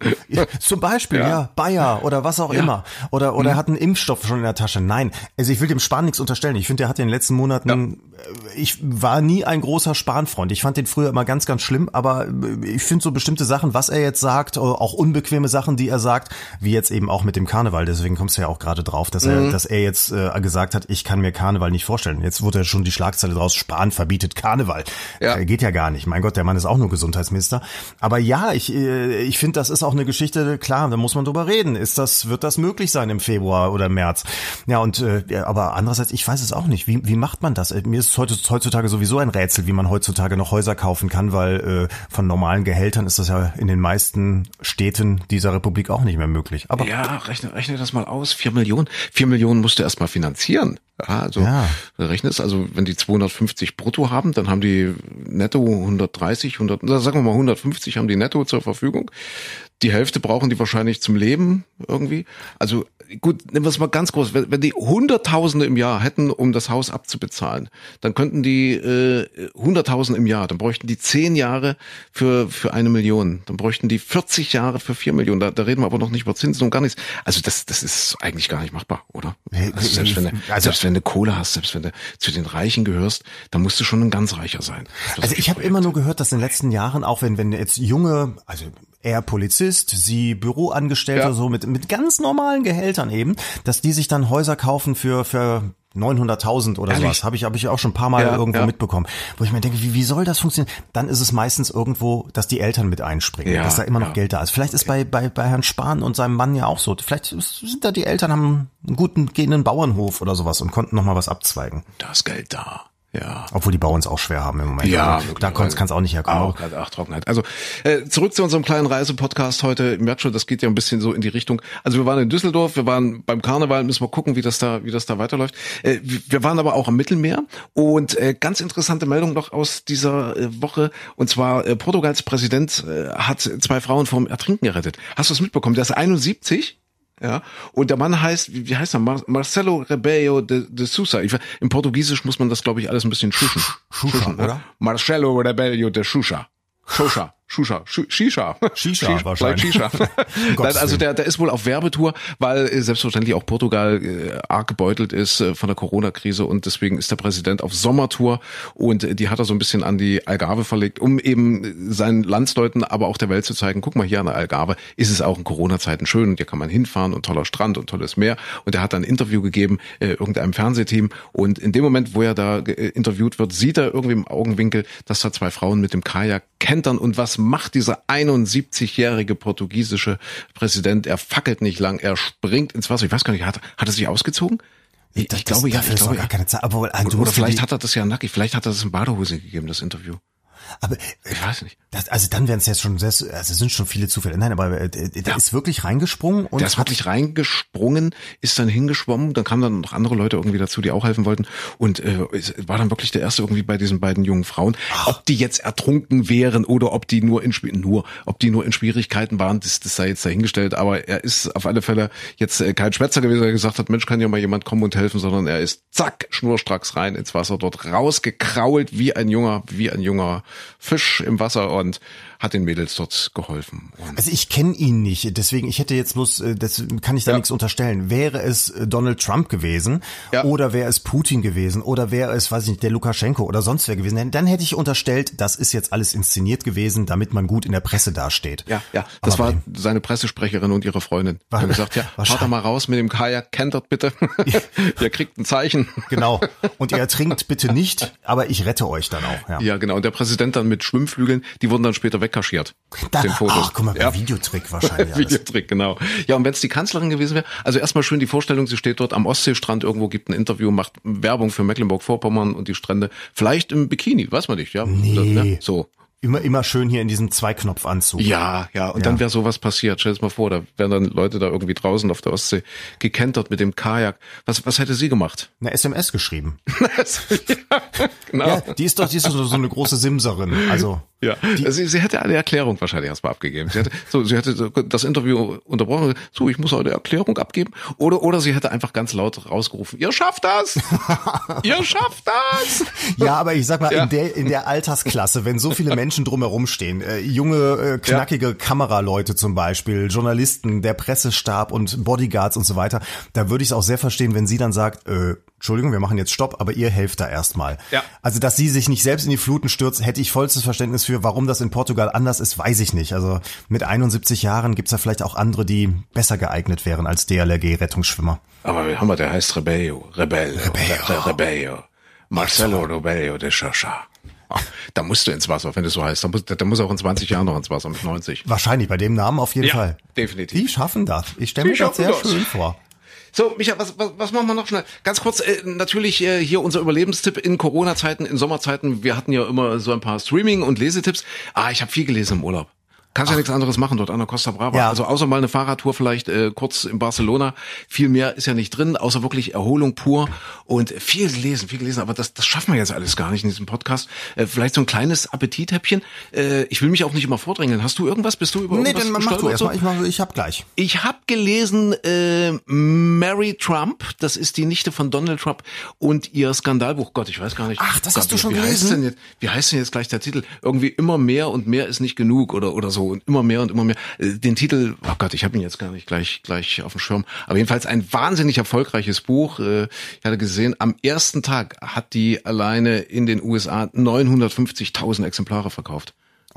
Zum Beispiel, ja. Bayer oder was auch immer. Oder oder mhm. er hat einen Impfstoff schon in der Tasche. Nein, also ich will dem Spahn nichts unterstellen. Ich finde, der hat in den letzten Monaten, ich war nie ein großer Spahn Freund. Ich fand den früher immer ganz, ganz schlimm, aber ich finde so bestimmte Sachen, was er jetzt sagt, auch unbequeme Sachen, die er sagt, wie jetzt eben auch mit dem Karneval. Deswegen kommst du ja auch gerade drauf, dass er, mhm. dass er jetzt äh, gesagt hat, ich kann mir Karneval nicht vorstellen. Jetzt wurde ja schon die Schlagzeile draus, Spahn verbietet Karneval. Ja. Äh, geht ja gar nicht. Mein Gott, der Mann ist auch nur Gesundheitsminister. Aber ja, ich, äh, ich finde, das ist auch eine Geschichte, klar, da muss man drüber reden. Ist das, wird das möglich sein im Februar oder März? Ja, und äh, aber andererseits, ich weiß es auch nicht. Wie, wie macht man das? Mir ist heutzutage sowieso ein Rätsel, wie man heutzutage noch Häuser kaufen kann, weil äh, von normalen Gehältern ist das ja in den meisten Städten dieser Republik auch nicht mehr möglich. Aber ja, rechne, rechne das mal aus. Vier Millionen, vier Millionen musst du erstmal finanzieren. Ja, also ja. rechnest, also wenn die 250 brutto haben, dann haben die netto 130, 100, sagen wir mal 150 haben die netto zur Verfügung. Die Hälfte brauchen die wahrscheinlich zum Leben irgendwie. Also gut, nehmen wir es mal ganz groß. Wenn, wenn die Hunderttausende im Jahr hätten, um das Haus abzubezahlen, dann könnten die äh, Hunderttausend im Jahr, dann bräuchten die zehn Jahre für für eine Million, dann bräuchten die 40 Jahre für vier Millionen. Da, da reden wir aber noch nicht über Zinsen und gar nichts. Also das das ist eigentlich gar nicht machbar, oder? Also selbst wenn also, selbst wenn du Kohle hast, selbst wenn du zu den Reichen gehörst, dann musst du schon ein ganz reicher sein. Also ich habe immer nur gehört, dass in den letzten Jahren, auch wenn wenn jetzt junge, also er Polizist, sie Büroangestellte, ja. so mit, mit ganz normalen Gehältern eben, dass die sich dann Häuser kaufen für, für 900.000 oder Ehrlich? sowas. Habe ich, hab ich auch schon ein paar Mal ja, irgendwo ja. mitbekommen. Wo ich mir denke, wie, wie soll das funktionieren? Dann ist es meistens irgendwo, dass die Eltern mit einspringen, ja, dass da immer noch Geld da ist. Vielleicht ist bei, bei, bei Herrn Spahn und seinem Mann ja auch so. Vielleicht sind da die Eltern, haben einen guten gehenden Bauernhof oder sowas und konnten noch mal was abzweigen. Da ist Geld da. Ja. Obwohl die Bauern es auch schwer haben im Moment. Ja, also, da kann es auch nicht herkommen. Auch, ach, Trockenheit. Also äh, zurück zu unserem kleinen Reisepodcast heute. Ich merke schon, das geht ja ein bisschen so in die Richtung. Also wir waren in Düsseldorf, wir waren beim Karneval, müssen wir gucken, wie das da, wie das da weiterläuft. Äh, wir waren aber auch am Mittelmeer und äh, ganz interessante Meldung noch aus dieser äh, Woche. Und zwar äh, Portugals Präsident äh, hat zwei Frauen vom Ertrinken gerettet. Hast du das mitbekommen? Der ist 71 ja, und der Mann heißt, wie, wie heißt er? Mar Marcelo Rebello de, de Sousa. Ich, Im Portugiesisch muss man das, glaube ich, alles ein bisschen schuschen. Schuschen, oder? Marcelo Rebello de Xuxa. Xuxa. Shusha, Shisha. Shisha wahrscheinlich. Shisha. Nein, also der, der ist wohl auf Werbetour, weil äh, selbstverständlich auch Portugal äh, arg gebeutelt ist äh, von der Corona-Krise und deswegen ist der Präsident auf Sommertour und äh, die hat er so ein bisschen an die Algarve verlegt, um eben seinen Landsleuten, aber auch der Welt zu zeigen, guck mal hier an der Algarve ist es auch in Corona-Zeiten schön und hier kann man hinfahren und toller Strand und tolles Meer und er hat dann ein Interview gegeben, äh, irgendeinem Fernsehteam und in dem Moment, wo er da äh, interviewt wird, sieht er irgendwie im Augenwinkel, dass da zwei Frauen mit dem Kajak kentern und was macht dieser 71-jährige portugiesische Präsident? Er fackelt nicht lang, er springt ins Wasser. Ich weiß gar nicht, hat, hat er sich ausgezogen? Ich, ich glaube, ja, ich glaube, gar keine Zeit. Aber, oder, oder vielleicht hat er das ja nackig, vielleicht hat er das in Badehose gegeben, das Interview. Aber ich weiß nicht. Das, also dann wären es jetzt schon sehr, also sind schon viele Zufälle. Nein, aber äh, der ja. ist wirklich reingesprungen und der ist wirklich reingesprungen, ist dann hingeschwommen, dann kamen dann noch andere Leute irgendwie dazu, die auch helfen wollten und äh, war dann wirklich der erste irgendwie bei diesen beiden jungen Frauen. Ach. Ob die jetzt ertrunken wären oder ob die nur in nur, ob die nur in Schwierigkeiten waren, das, das sei jetzt dahingestellt. Aber er ist auf alle Fälle jetzt äh, kein Schwätzer gewesen, der gesagt hat, Mensch, kann ja mal jemand kommen und helfen, sondern er ist zack schnurstracks rein ins Wasser, dort rausgekrault wie ein junger, wie ein junger Fisch im Wasser und hat den Mädels dort geholfen. Und also ich kenne ihn nicht, deswegen ich hätte jetzt bloß, äh, das kann ich da ja. nichts unterstellen. Wäre es äh, Donald Trump gewesen ja. oder wäre es Putin gewesen oder wäre es, weiß ich nicht, der Lukaschenko oder sonst wer gewesen, dann hätte ich unterstellt, das ist jetzt alles inszeniert gewesen, damit man gut in der Presse dasteht. Ja, ja, das Aber war seine Pressesprecherin und ihre Freundin. War, haben gesagt, ja, fahrt da mal raus mit dem Kajak, kentert bitte. ihr kriegt ein Zeichen. Genau. Und ihr ertrinkt bitte nicht, aber ich rette euch dann auch. Ja, ja genau. Und der Präsident dann mit Schwimmflügeln, die wurden dann später wegkaschiert. Da, den Fotos. Ach, guck mal, ja. Videotrick wahrscheinlich. Videotrick, genau. Ja, und wenn es die Kanzlerin gewesen wäre, also erstmal schön die Vorstellung, sie steht dort am Ostseestrand irgendwo, gibt ein Interview, macht Werbung für Mecklenburg-Vorpommern und die Strände. Vielleicht im Bikini, weiß man nicht, ja. Nee. Ne? So. Immer, immer schön hier in diesem Zweiknopfanzug. Ja, ja. Und ja. dann wäre sowas passiert. Stell dir mal vor, da wären dann Leute da irgendwie draußen auf der Ostsee gekentert mit dem Kajak. Was, was hätte sie gemacht? Eine SMS geschrieben. ja, genau. Ja, die ist doch, die ist doch so eine große Simserin. Also. Ja, die, sie, sie hätte eine Erklärung wahrscheinlich erstmal abgegeben. Sie hätte, so, sie hätte das Interview unterbrochen. So, ich muss heute Erklärung abgeben. Oder, oder sie hätte einfach ganz laut rausgerufen, ihr schafft das! ihr schafft das! Ja, aber ich sag mal, ja. in der, in der Altersklasse, wenn so viele Menschen drumherum stehen, äh, junge, äh, knackige ja. Kameraleute zum Beispiel, Journalisten, der Pressestab und Bodyguards und so weiter, da würde ich es auch sehr verstehen, wenn sie dann sagt, äh, Entschuldigung, wir machen jetzt Stopp, aber ihr helft da erstmal. Ja. Also, dass sie sich nicht selbst in die Fluten stürzt, hätte ich vollstes Verständnis für. Warum das in Portugal anders ist, weiß ich nicht. Also mit 71 Jahren gibt's da vielleicht auch andere, die besser geeignet wären als DLRG-Rettungsschwimmer. Aber wir haben wir, der heißt Rebello. Rebello. Rebello. Re Rebello. Marcelo Rebello de Chacha. Da musst du ins Wasser, wenn es so heißt. Da muss, da muss auch in 20 Jahren noch ins Wasser mit 90. Wahrscheinlich, bei dem Namen auf jeden ja, Fall. definitiv. Die schaffen das. Ich stelle mir das sehr das. schön vor. So, Micha, was, was, was machen wir noch schnell? Ganz kurz, äh, natürlich äh, hier unser Überlebenstipp in Corona-Zeiten, in Sommerzeiten. Wir hatten ja immer so ein paar Streaming- und Lesetipps. Ah, ich habe viel gelesen im Urlaub. Kannst Ach. ja nichts anderes machen dort an der Costa Brava. Ja. Also außer mal eine Fahrradtour vielleicht äh, kurz in Barcelona. Viel mehr ist ja nicht drin, außer wirklich Erholung pur und viel gelesen, viel gelesen. Aber das, das schaffen wir jetzt alles gar nicht in diesem Podcast. Äh, vielleicht so ein kleines Appetithäppchen. Äh, ich will mich auch nicht immer vordrängeln. Hast du irgendwas? Bist du über nee, irgendwas dann mach du erstmal. Ich, mach, ich hab gleich. Ich habe gelesen äh, Mary Trump. Das ist die Nichte von Donald Trump und ihr Skandalbuch. Gott, ich weiß gar nicht. Ach, das Gott, hast du schon wie gelesen? Heißt denn jetzt, wie heißt denn jetzt gleich der Titel? Irgendwie immer mehr und mehr ist nicht genug oder oder so und immer mehr und immer mehr. Äh, den Titel, oh Gott, ich habe ihn jetzt gar nicht gleich gleich auf dem Schirm. Aber jedenfalls ein wahnsinnig erfolgreiches Buch. Äh, ich hatte gesehen, am ersten Tag hat die alleine in den USA 950.000 Exemplare verkauft.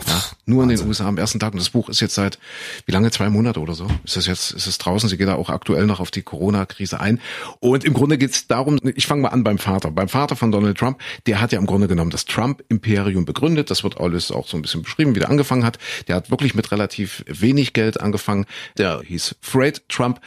Ja, nur Wahnsinn. in den USA am ersten Tag. Und das Buch ist jetzt seit, wie lange? Zwei Monate oder so? Ist es jetzt, ist es draußen? Sie geht da auch aktuell noch auf die Corona-Krise ein. Und im Grunde geht es darum, ich fange mal an beim Vater. Beim Vater von Donald Trump, der hat ja im Grunde genommen das Trump-Imperium begründet. Das wird alles auch so ein bisschen beschrieben, wie der angefangen hat. Der hat wirklich mit relativ wenig Geld angefangen. Der hieß Fred Trump.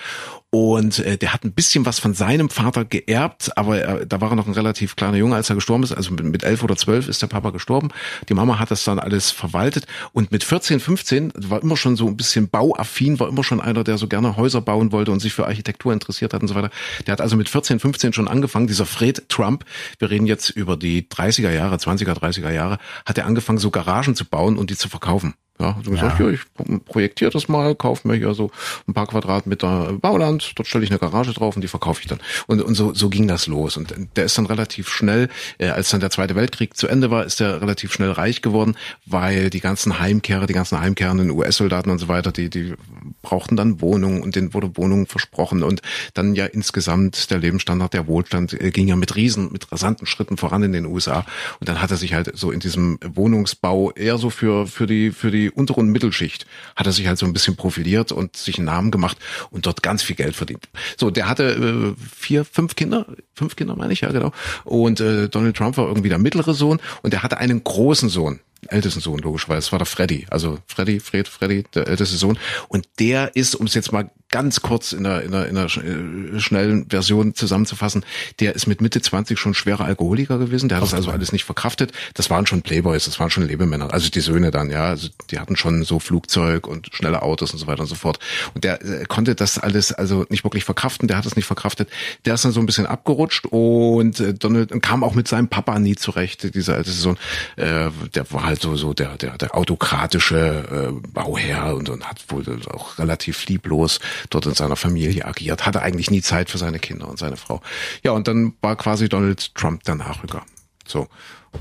Und äh, der hat ein bisschen was von seinem Vater geerbt, aber er, da war er noch ein relativ kleiner Junge, als er gestorben ist. Also mit, mit elf oder zwölf ist der Papa gestorben. Die Mama hat das dann alles verwaltet. Und mit 14, 15 war immer schon so ein bisschen bauaffin, war immer schon einer, der so gerne Häuser bauen wollte und sich für Architektur interessiert hat und so weiter. Der hat also mit 14, 15 schon angefangen, dieser Fred Trump, wir reden jetzt über die 30er Jahre, 20er, 30er Jahre, hat er angefangen, so Garagen zu bauen und die zu verkaufen. Ja, hat gesagt, ja. ja, ich projektiere das mal, kaufe mir hier so ein paar Quadratmeter Bauland, dort stelle ich eine Garage drauf und die verkaufe ich dann. Und, und so, so ging das los. Und der ist dann relativ schnell, äh, als dann der Zweite Weltkrieg zu Ende war, ist er relativ schnell reich geworden, weil die ganzen Heimkehrer, die ganzen heimkehrenden US-Soldaten und so weiter, die, die brauchten dann Wohnungen und denen wurde Wohnungen versprochen. Und dann ja insgesamt der Lebensstandard, der Wohlstand äh, ging ja mit riesen, mit rasanten Schritten voran in den USA. Und dann hat er sich halt so in diesem Wohnungsbau eher so für, für die, für die die untere und Mittelschicht hat er sich halt so ein bisschen profiliert und sich einen Namen gemacht und dort ganz viel Geld verdient. So, der hatte äh, vier, fünf Kinder, fünf Kinder meine ich, ja genau. Und äh, Donald Trump war irgendwie der mittlere Sohn und der hatte einen großen Sohn ältesten Sohn, logischerweise. Das war der Freddy. Also Freddy, Fred, Freddy, der älteste Sohn. Und der ist, um es jetzt mal ganz kurz in der, in der, in der äh, schnellen Version zusammenzufassen, der ist mit Mitte 20 schon schwerer Alkoholiker gewesen. Der hat das also alles nicht verkraftet. Das waren schon Playboys, das waren schon Lebemänner. Also die Söhne dann, ja. Also die hatten schon so Flugzeug und schnelle Autos und so weiter und so fort. Und der äh, konnte das alles also nicht wirklich verkraften. Der hat es nicht verkraftet. Der ist dann so ein bisschen abgerutscht und äh, Donald kam auch mit seinem Papa nie zurecht. Dieser älteste Sohn, äh, der war halt so, so der, der, der autokratische äh, Bauherr und, und hat wohl auch relativ lieblos dort in seiner Familie agiert, hatte eigentlich nie Zeit für seine Kinder und seine Frau. Ja, und dann war quasi Donald Trump der Nachrücker. So.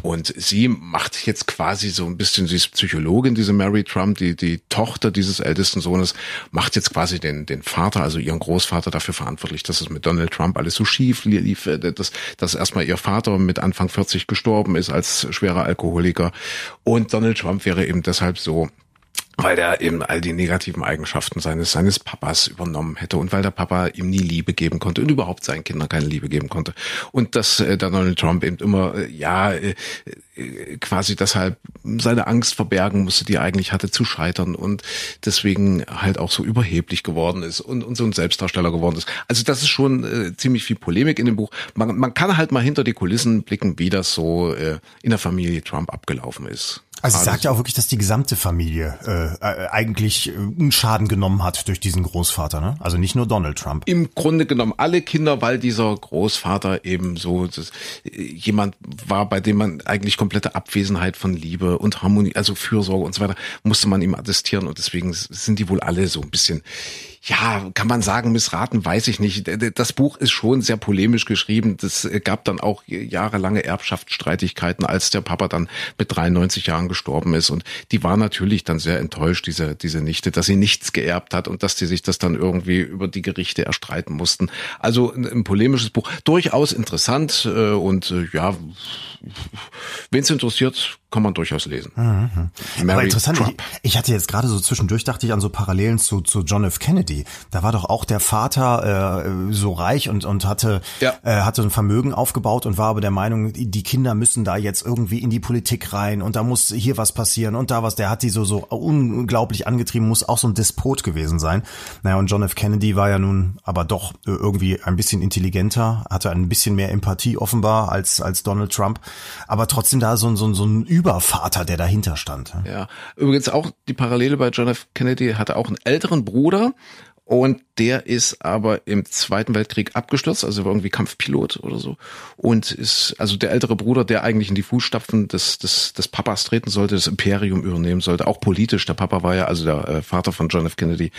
Und sie macht jetzt quasi so ein bisschen, sie ist Psychologin, diese Mary Trump, die, die Tochter dieses ältesten Sohnes, macht jetzt quasi den, den Vater, also ihren Großvater dafür verantwortlich, dass es mit Donald Trump alles so schief lief, äh, dass, dass erstmal ihr Vater mit Anfang 40 gestorben ist als schwerer Alkoholiker. Und Donald Trump wäre eben deshalb so weil er eben all die negativen Eigenschaften seines seines Papas übernommen hätte und weil der Papa ihm nie Liebe geben konnte und überhaupt seinen Kindern keine Liebe geben konnte und dass äh, Donald Trump eben immer äh, ja äh, äh, quasi deshalb seine Angst verbergen musste, die er eigentlich hatte zu scheitern und deswegen halt auch so überheblich geworden ist und, und so ein Selbstdarsteller geworden ist. Also das ist schon äh, ziemlich viel Polemik in dem Buch. Man, man kann halt mal hinter die Kulissen blicken, wie das so äh, in der Familie Trump abgelaufen ist. Also sie sagt ja auch wirklich, dass die gesamte Familie äh, äh, eigentlich äh, einen Schaden genommen hat durch diesen Großvater, ne? Also nicht nur Donald Trump. Im Grunde genommen alle Kinder, weil dieser Großvater eben so das, jemand war, bei dem man eigentlich komplette Abwesenheit von Liebe und Harmonie, also Fürsorge und so weiter, musste man ihm attestieren und deswegen sind die wohl alle so ein bisschen ja, kann man sagen, missraten, weiß ich nicht. Das Buch ist schon sehr polemisch geschrieben. Das gab dann auch jahrelange Erbschaftsstreitigkeiten, als der Papa dann mit 93 Jahren gestorben ist. Und die war natürlich dann sehr enttäuscht, diese, diese Nichte, dass sie nichts geerbt hat und dass die sich das dann irgendwie über die Gerichte erstreiten mussten. Also ein, ein polemisches Buch, durchaus interessant äh, und äh, ja, wen es interessiert, kann man durchaus lesen. Mhm. Aber interessant, ich, ich, hatte jetzt gerade so zwischendurch, dachte ich an so Parallelen zu, zu John F. Kennedy. Da war doch auch der Vater äh, so reich und, und hatte, ja. äh, hatte ein Vermögen aufgebaut und war aber der Meinung, die Kinder müssen da jetzt irgendwie in die Politik rein und da muss hier was passieren und da was. Der hat die so, so unglaublich angetrieben, muss auch so ein Despot gewesen sein. Naja, und John F. Kennedy war ja nun aber doch irgendwie ein bisschen intelligenter, hatte ein bisschen mehr Empathie offenbar als, als Donald Trump, aber trotzdem da so, so, so ein Übervater, der dahinter stand. Ja, übrigens auch die Parallele bei John F. Kennedy hatte auch einen älteren Bruder und der ist aber im Zweiten Weltkrieg abgestürzt, also war irgendwie Kampfpilot oder so. Und ist, also der ältere Bruder, der eigentlich in die Fußstapfen des, des, des Papas treten sollte, das Imperium übernehmen sollte, auch politisch. Der Papa war ja, also der äh, Vater von John F. Kennedy,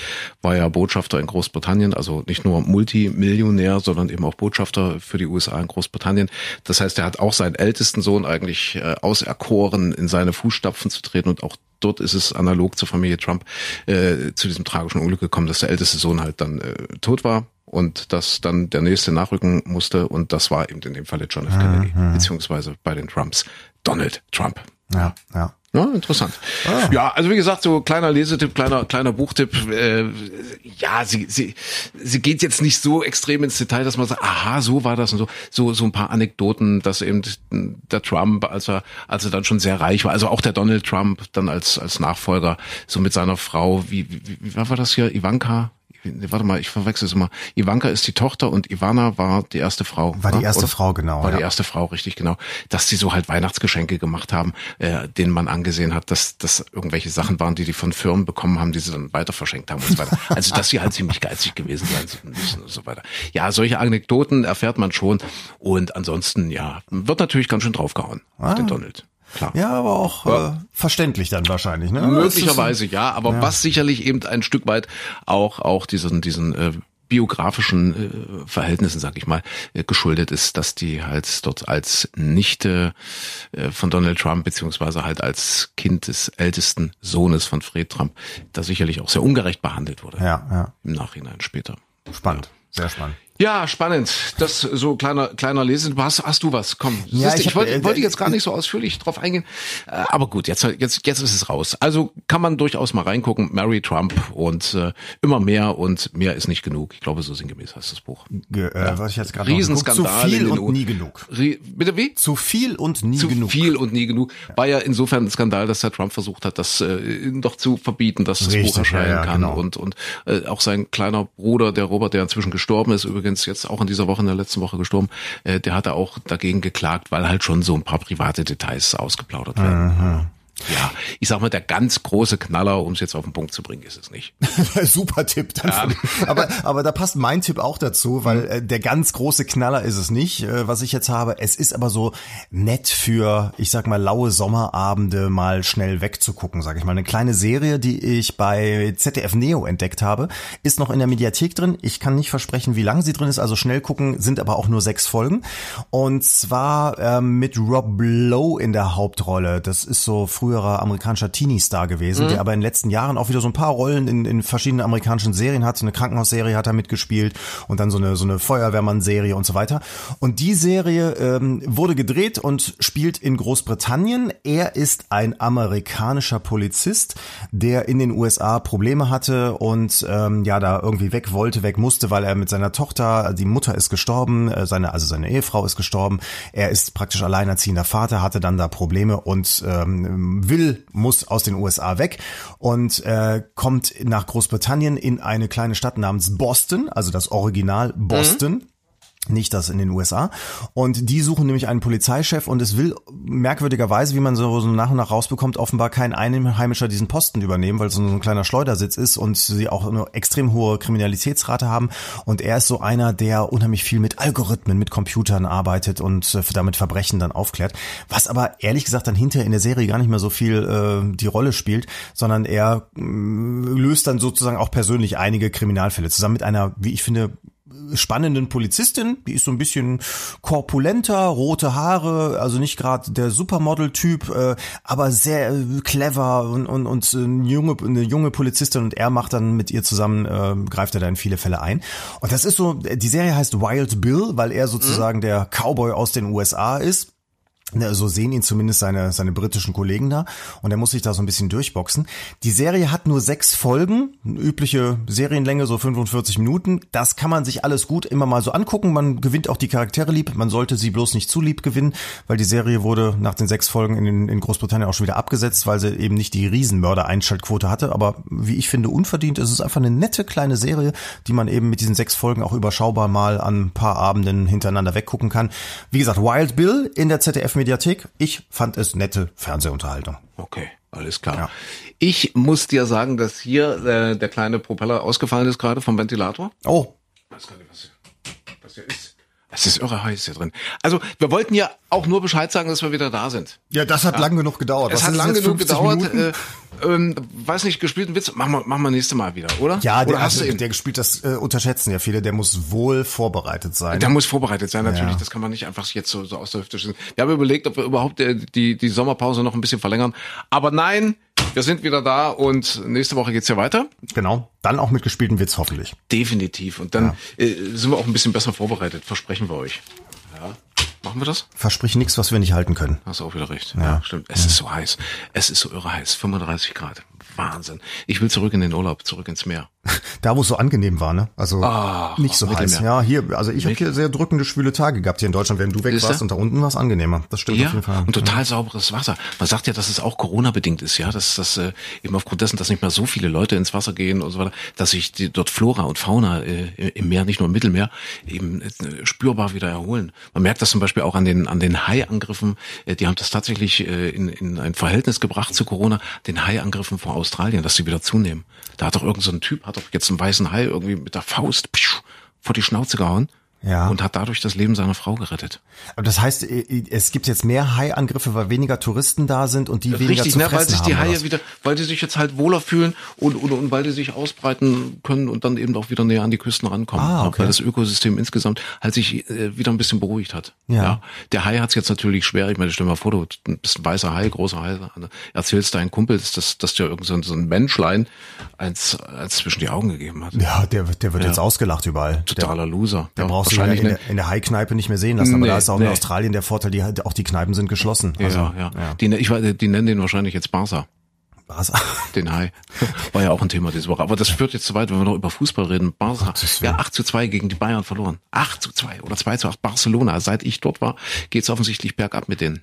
war ja Botschafter in Großbritannien, also nicht nur Multimillionär, sondern eben auch Botschafter für die USA in Großbritannien. Das heißt, er hat auch seinen ältesten Sohn eigentlich äh, auserkoren, in seine Fußstapfen zu treten und auch dort ist es analog zur Familie Trump äh, zu diesem tragischen Unglück gekommen, dass der älteste Sohn halt dann äh, tot war und dass dann der nächste nachrücken musste und das war eben in dem Falle John F. Kennedy, mhm. beziehungsweise bei den Trumps Donald Trump. Ja, ja. Ja, interessant. Ah. Ja, also wie gesagt, so kleiner Lesetipp, kleiner kleiner Buchtipp. Äh, ja, sie sie sie geht jetzt nicht so extrem ins Detail, dass man sagt, aha, so war das und so. So so ein paar Anekdoten, dass eben der Trump, als er als er dann schon sehr reich war, also auch der Donald Trump dann als als Nachfolger, so mit seiner Frau, wie wie, wie war das hier, Ivanka? Warte mal, ich verwechsel es immer. Ivanka ist die Tochter und Ivana war die erste Frau. War die erste Oder? Frau, genau. War ja. die erste Frau, richtig, genau. Dass sie so halt Weihnachtsgeschenke gemacht haben, äh, denen man angesehen hat, dass das irgendwelche Sachen waren, die die von Firmen bekommen haben, die sie dann weiter verschenkt haben und so weiter. Also, dass sie halt ziemlich geizig gewesen sein müssen und so weiter. Ja, solche Anekdoten erfährt man schon und ansonsten, ja, wird natürlich ganz schön draufgehauen ah. auf den Donald. Klar. Ja, aber auch Äh, verständlich dann wahrscheinlich. Ne? Möglicherweise ja, aber ja. was sicherlich eben ein Stück weit auch auch diesen diesen äh, biografischen äh, Verhältnissen, sag ich mal, äh, geschuldet ist, dass die halt dort als Nichte äh, von Donald Trump beziehungsweise halt als Kind des ältesten Sohnes von Fred Trump da sicherlich auch sehr ungerecht behandelt wurde. Ja, ja. Im Nachhinein später. Spannend, sehr spannend. Ja, spannend. Das so kleiner kleiner Lesen. Hast, hast du was? Komm. Ja, ich, ich wollte, äh, wollte jetzt gar nicht so ausführlich drauf eingehen, äh, aber gut, jetzt jetzt jetzt ist es raus. Also kann man durchaus mal reingucken. Mary Trump und äh, immer mehr und mehr ist nicht genug. Ich glaube, so sinngemäß heißt das Buch. Ge äh, ja. Was ich jetzt gerade Riesenskandal. Zu viel und nie genug. Rie Bitte wie? Zu viel und nie zu genug. Zu viel und nie genug. War ja insofern ein Skandal, dass Herr Trump versucht hat, das äh, doch zu verbieten, dass das Richtig, Buch erscheinen ja, kann genau. und und äh, auch sein kleiner Bruder, der Robert, der inzwischen gestorben ist, übrigens jetzt auch in dieser Woche, in der letzten Woche gestorben, äh, der hatte auch dagegen geklagt, weil halt schon so ein paar private Details ausgeplaudert werden. Aha. Ja, ich sag mal, der ganz große Knaller, um es jetzt auf den Punkt zu bringen, ist es nicht. Super Tipp. Ja. aber, aber da passt mein Tipp auch dazu, weil äh, der ganz große Knaller ist es nicht, äh, was ich jetzt habe. Es ist aber so nett für, ich sag mal, laue Sommerabende mal schnell wegzugucken, sag ich mal. Eine kleine Serie, die ich bei ZDF Neo entdeckt habe, ist noch in der Mediathek drin. Ich kann nicht versprechen, wie lange sie drin ist, also schnell gucken, sind aber auch nur sechs Folgen. Und zwar ähm, mit Rob Lowe in der Hauptrolle. Das ist so früherer amerikanischer Teenie-Star gewesen, mhm. der aber in den letzten Jahren auch wieder so ein paar Rollen in, in verschiedenen amerikanischen Serien hat. So eine Krankenhausserie hat er mitgespielt und dann so eine, so eine Feuerwehrmann-Serie und so weiter. Und die Serie ähm, wurde gedreht und spielt in Großbritannien. Er ist ein amerikanischer Polizist, der in den USA Probleme hatte und ähm, ja da irgendwie weg wollte, weg musste, weil er mit seiner Tochter, die Mutter ist gestorben, äh, seine also seine Ehefrau ist gestorben. Er ist praktisch alleinerziehender Vater, hatte dann da Probleme und ähm, will, muss aus den USA weg und äh, kommt nach Großbritannien in eine kleine Stadt namens Boston, also das Original Boston. Mhm nicht das in den USA. Und die suchen nämlich einen Polizeichef und es will merkwürdigerweise, wie man so, nach und nach rausbekommt, offenbar kein Einheimischer diesen Posten übernehmen, weil es so ein kleiner Schleudersitz ist und sie auch eine extrem hohe Kriminalitätsrate haben. Und er ist so einer, der unheimlich viel mit Algorithmen, mit Computern arbeitet und äh, damit Verbrechen dann aufklärt. Was aber ehrlich gesagt dann hinterher in der Serie gar nicht mehr so viel äh, die Rolle spielt, sondern er äh, löst dann sozusagen auch persönlich einige Kriminalfälle zusammen mit einer, wie ich finde, spannenden Polizistin, die ist so ein bisschen korpulenter, rote Haare, also nicht gerade der Supermodel-Typ, äh, aber sehr äh, clever und, und, und eine, junge, eine junge Polizistin und er macht dann mit ihr zusammen, äh, greift er da in viele Fälle ein. Und das ist so, die Serie heißt Wild Bill, weil er sozusagen mhm. der Cowboy aus den USA ist so sehen ihn zumindest seine, seine britischen Kollegen da und er muss sich da so ein bisschen durchboxen. Die Serie hat nur sechs Folgen, übliche Serienlänge, so 45 Minuten. Das kann man sich alles gut immer mal so angucken. Man gewinnt auch die Charaktere lieb. Man sollte sie bloß nicht zu lieb gewinnen, weil die Serie wurde nach den sechs Folgen in, in Großbritannien auch schon wieder abgesetzt, weil sie eben nicht die Riesenmörder-Einschaltquote hatte. Aber wie ich finde, unverdient. Es ist einfach eine nette kleine Serie, die man eben mit diesen sechs Folgen auch überschaubar mal an ein paar Abenden hintereinander weggucken kann. Wie gesagt, Wild Bill in der ZDF Mediathek. Ich fand es nette Fernsehunterhaltung. Okay. Alles klar. Ja. Ich muss dir sagen, dass hier äh, der kleine Propeller ausgefallen ist gerade vom Ventilator. Oh. Ich weiß gar nicht, was, was hier ist. Es ist irre heiß hier drin. Also, wir wollten ja auch nur Bescheid sagen, dass wir wieder da sind. Ja, das hat ja. lang genug gedauert. Es hat lang genug gedauert. Äh, ähm, weiß nicht, gespielten Witz, machen wir, machen wir nächste Mal wieder, oder? Ja, oder der, hast also, der gespielt, das äh, unterschätzen ja viele, der muss wohl vorbereitet sein. Der muss vorbereitet sein, natürlich. Ja. Das kann man nicht einfach jetzt so, so aus der Hüfte schießen. Wir haben überlegt, ob wir überhaupt äh, die, die Sommerpause noch ein bisschen verlängern. Aber nein, wir sind wieder da und nächste Woche geht's ja weiter. Genau. Dann auch mit gespielten Witz hoffentlich. Definitiv. Und dann ja. äh, sind wir auch ein bisschen besser vorbereitet, versprechen wir euch. Ja. Machen wir das? Versprich nichts, was wir nicht halten können. Hast du auch wieder recht. Ja, ja stimmt. Es ja. ist so heiß. Es ist so irre heiß. 35 Grad. Wahnsinn. Ich will zurück in den Urlaub, zurück ins Meer. Da, wo es so angenehm war, ne? Also oh, nicht so heiß. Ja, hier, also ich habe hier sehr drückende, schwüle Tage gehabt hier in Deutschland, während du weg warst und da unten war es angenehmer. Das stimmt ja, auf jeden Fall. Und total ja. sauberes Wasser. Man sagt ja, dass es auch Corona-bedingt ist, ja, dass das äh, eben aufgrund dessen, dass nicht mehr so viele Leute ins Wasser gehen und so weiter, dass sich die, dort Flora und Fauna äh, im Meer, nicht nur im Mittelmeer, eben äh, spürbar wieder erholen. Man merkt das zum Beispiel auch an den an den Haiangriffen. Äh, die haben das tatsächlich äh, in, in ein Verhältnis gebracht zu Corona, den Haiangriffen vor Australien, dass sie wieder zunehmen. Da hat doch irgendein so ein Typ, hat doch jetzt einen weißen Hai irgendwie mit der Faust pschuh, vor die Schnauze gehauen. Ja. und hat dadurch das Leben seiner Frau gerettet. Aber das heißt, äh, es gibt jetzt mehr Haiangriffe, weil weniger Touristen da sind und die weniger Richtig, zu ne, fressen weil sich die haben, Haie wieder, weil die sich jetzt halt wohler fühlen und, und, und weil die sich ausbreiten können und dann eben auch wieder näher an die Küsten rankommen. Ah, ne, okay. Weil das Ökosystem insgesamt halt sich äh, wieder ein bisschen beruhigt hat. Ja. Der Hai hat's jetzt natürlich schwer. Ich meine, stell dir mal vor, du bist ein weißer Hai, großer Hai, erzählst deinen Kumpel, dass, dass, dir irgend so ein, Menschlein eins, eins zwischen die Augen gegeben hat. Ja, der, der wird jetzt ausgelacht überall. Der, Totaler Loser. der Ja, brauchst in wahrscheinlich der, in ne- der, in der Hai-Kneipe nicht mehr sehen lassen. Aber Nee, da ist auch in nee. Australien der Vorteil, die, auch die Kneipen sind geschlossen. Also, ja, ja. Die, ne- ich weiß, die nennen den wahrscheinlich jetzt Barca. Was? Den Hai. War ja auch ein Thema diese Woche. Aber das führt jetzt zu weit, wenn wir noch über Fußball reden. Barca. Ja, 8 zu 2 gegen die Bayern verloren. 8 zu 2 oder 2 zu 8 Barcelona. Seit ich dort war, geht's offensichtlich bergab mit denen.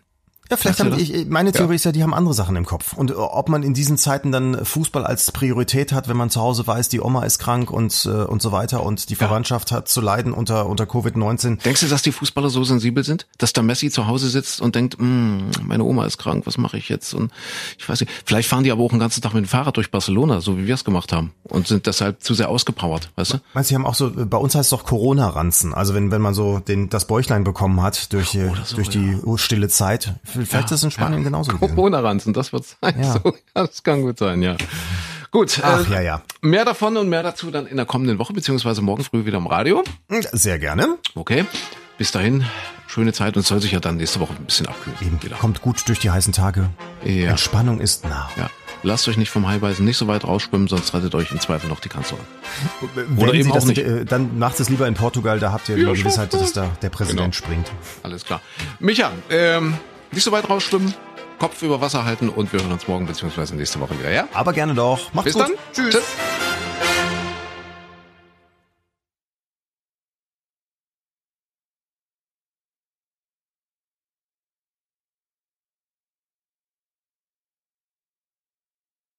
Ja, vielleicht haben, ich, meine Theorie ist ja, die haben andere Sachen im Kopf. Und äh, ob man in diesen Zeiten dann Fußball als Priorität hat, wenn man zu Hause weiß, die Oma ist krank und, äh, und so weiter und die Verwandtschaft hat zu leiden unter, unter Covid-19. Denkst du, dass die Fußballer so sensibel sind? Dass da Messi zu Hause sitzt und denkt, "Hm, meine Oma ist krank, was mache ich jetzt? Und ich weiß nicht, vielleicht fahren die aber auch den ganzen Tag mit dem Fahrrad durch Barcelona, so wie wir es gemacht haben. Und sind deshalb zu sehr ausgepowert, weißt du? Meinst du, die haben auch so, bei uns heißt es doch Corona-Ranzen. Also wenn, wenn man so den, das Bäuchlein bekommen hat durch, äh, Oder so, durch die stille Zeit. Vielleicht ist das in Spanien genauso. Corona-Ranzen, das wird sein. So, das kann gut sein, ja. Gut, Ach, äh, ja, ja. mehr davon und mehr dazu dann in der kommenden Woche, beziehungsweise morgen früh wieder im Radio. Sehr gerne. Okay, bis dahin, schöne Zeit und es soll sich ja dann nächste Woche ein bisschen abkühlen. Eben, Wieder. kommt gut durch die heißen Tage. Ja. Entspannung ist nah. Ja. Lasst euch nicht vom Hai beißen, nicht so weit rausschwimmen, sonst rettet euch im Zweifel noch die Kanzlerin. Oder eben auch nicht. äh, Dann macht es lieber in Portugal, da habt ihr Ja, die Gewissheit, dass da der Präsident Genau. springt. Alles klar. Micha, ähm, nicht so weit rausschwimmen, Kopf über Wasser halten und wir hören uns morgen beziehungsweise nächste Woche wieder, ja? Aber gerne doch. Macht's Bis gut. dann. Tschüss.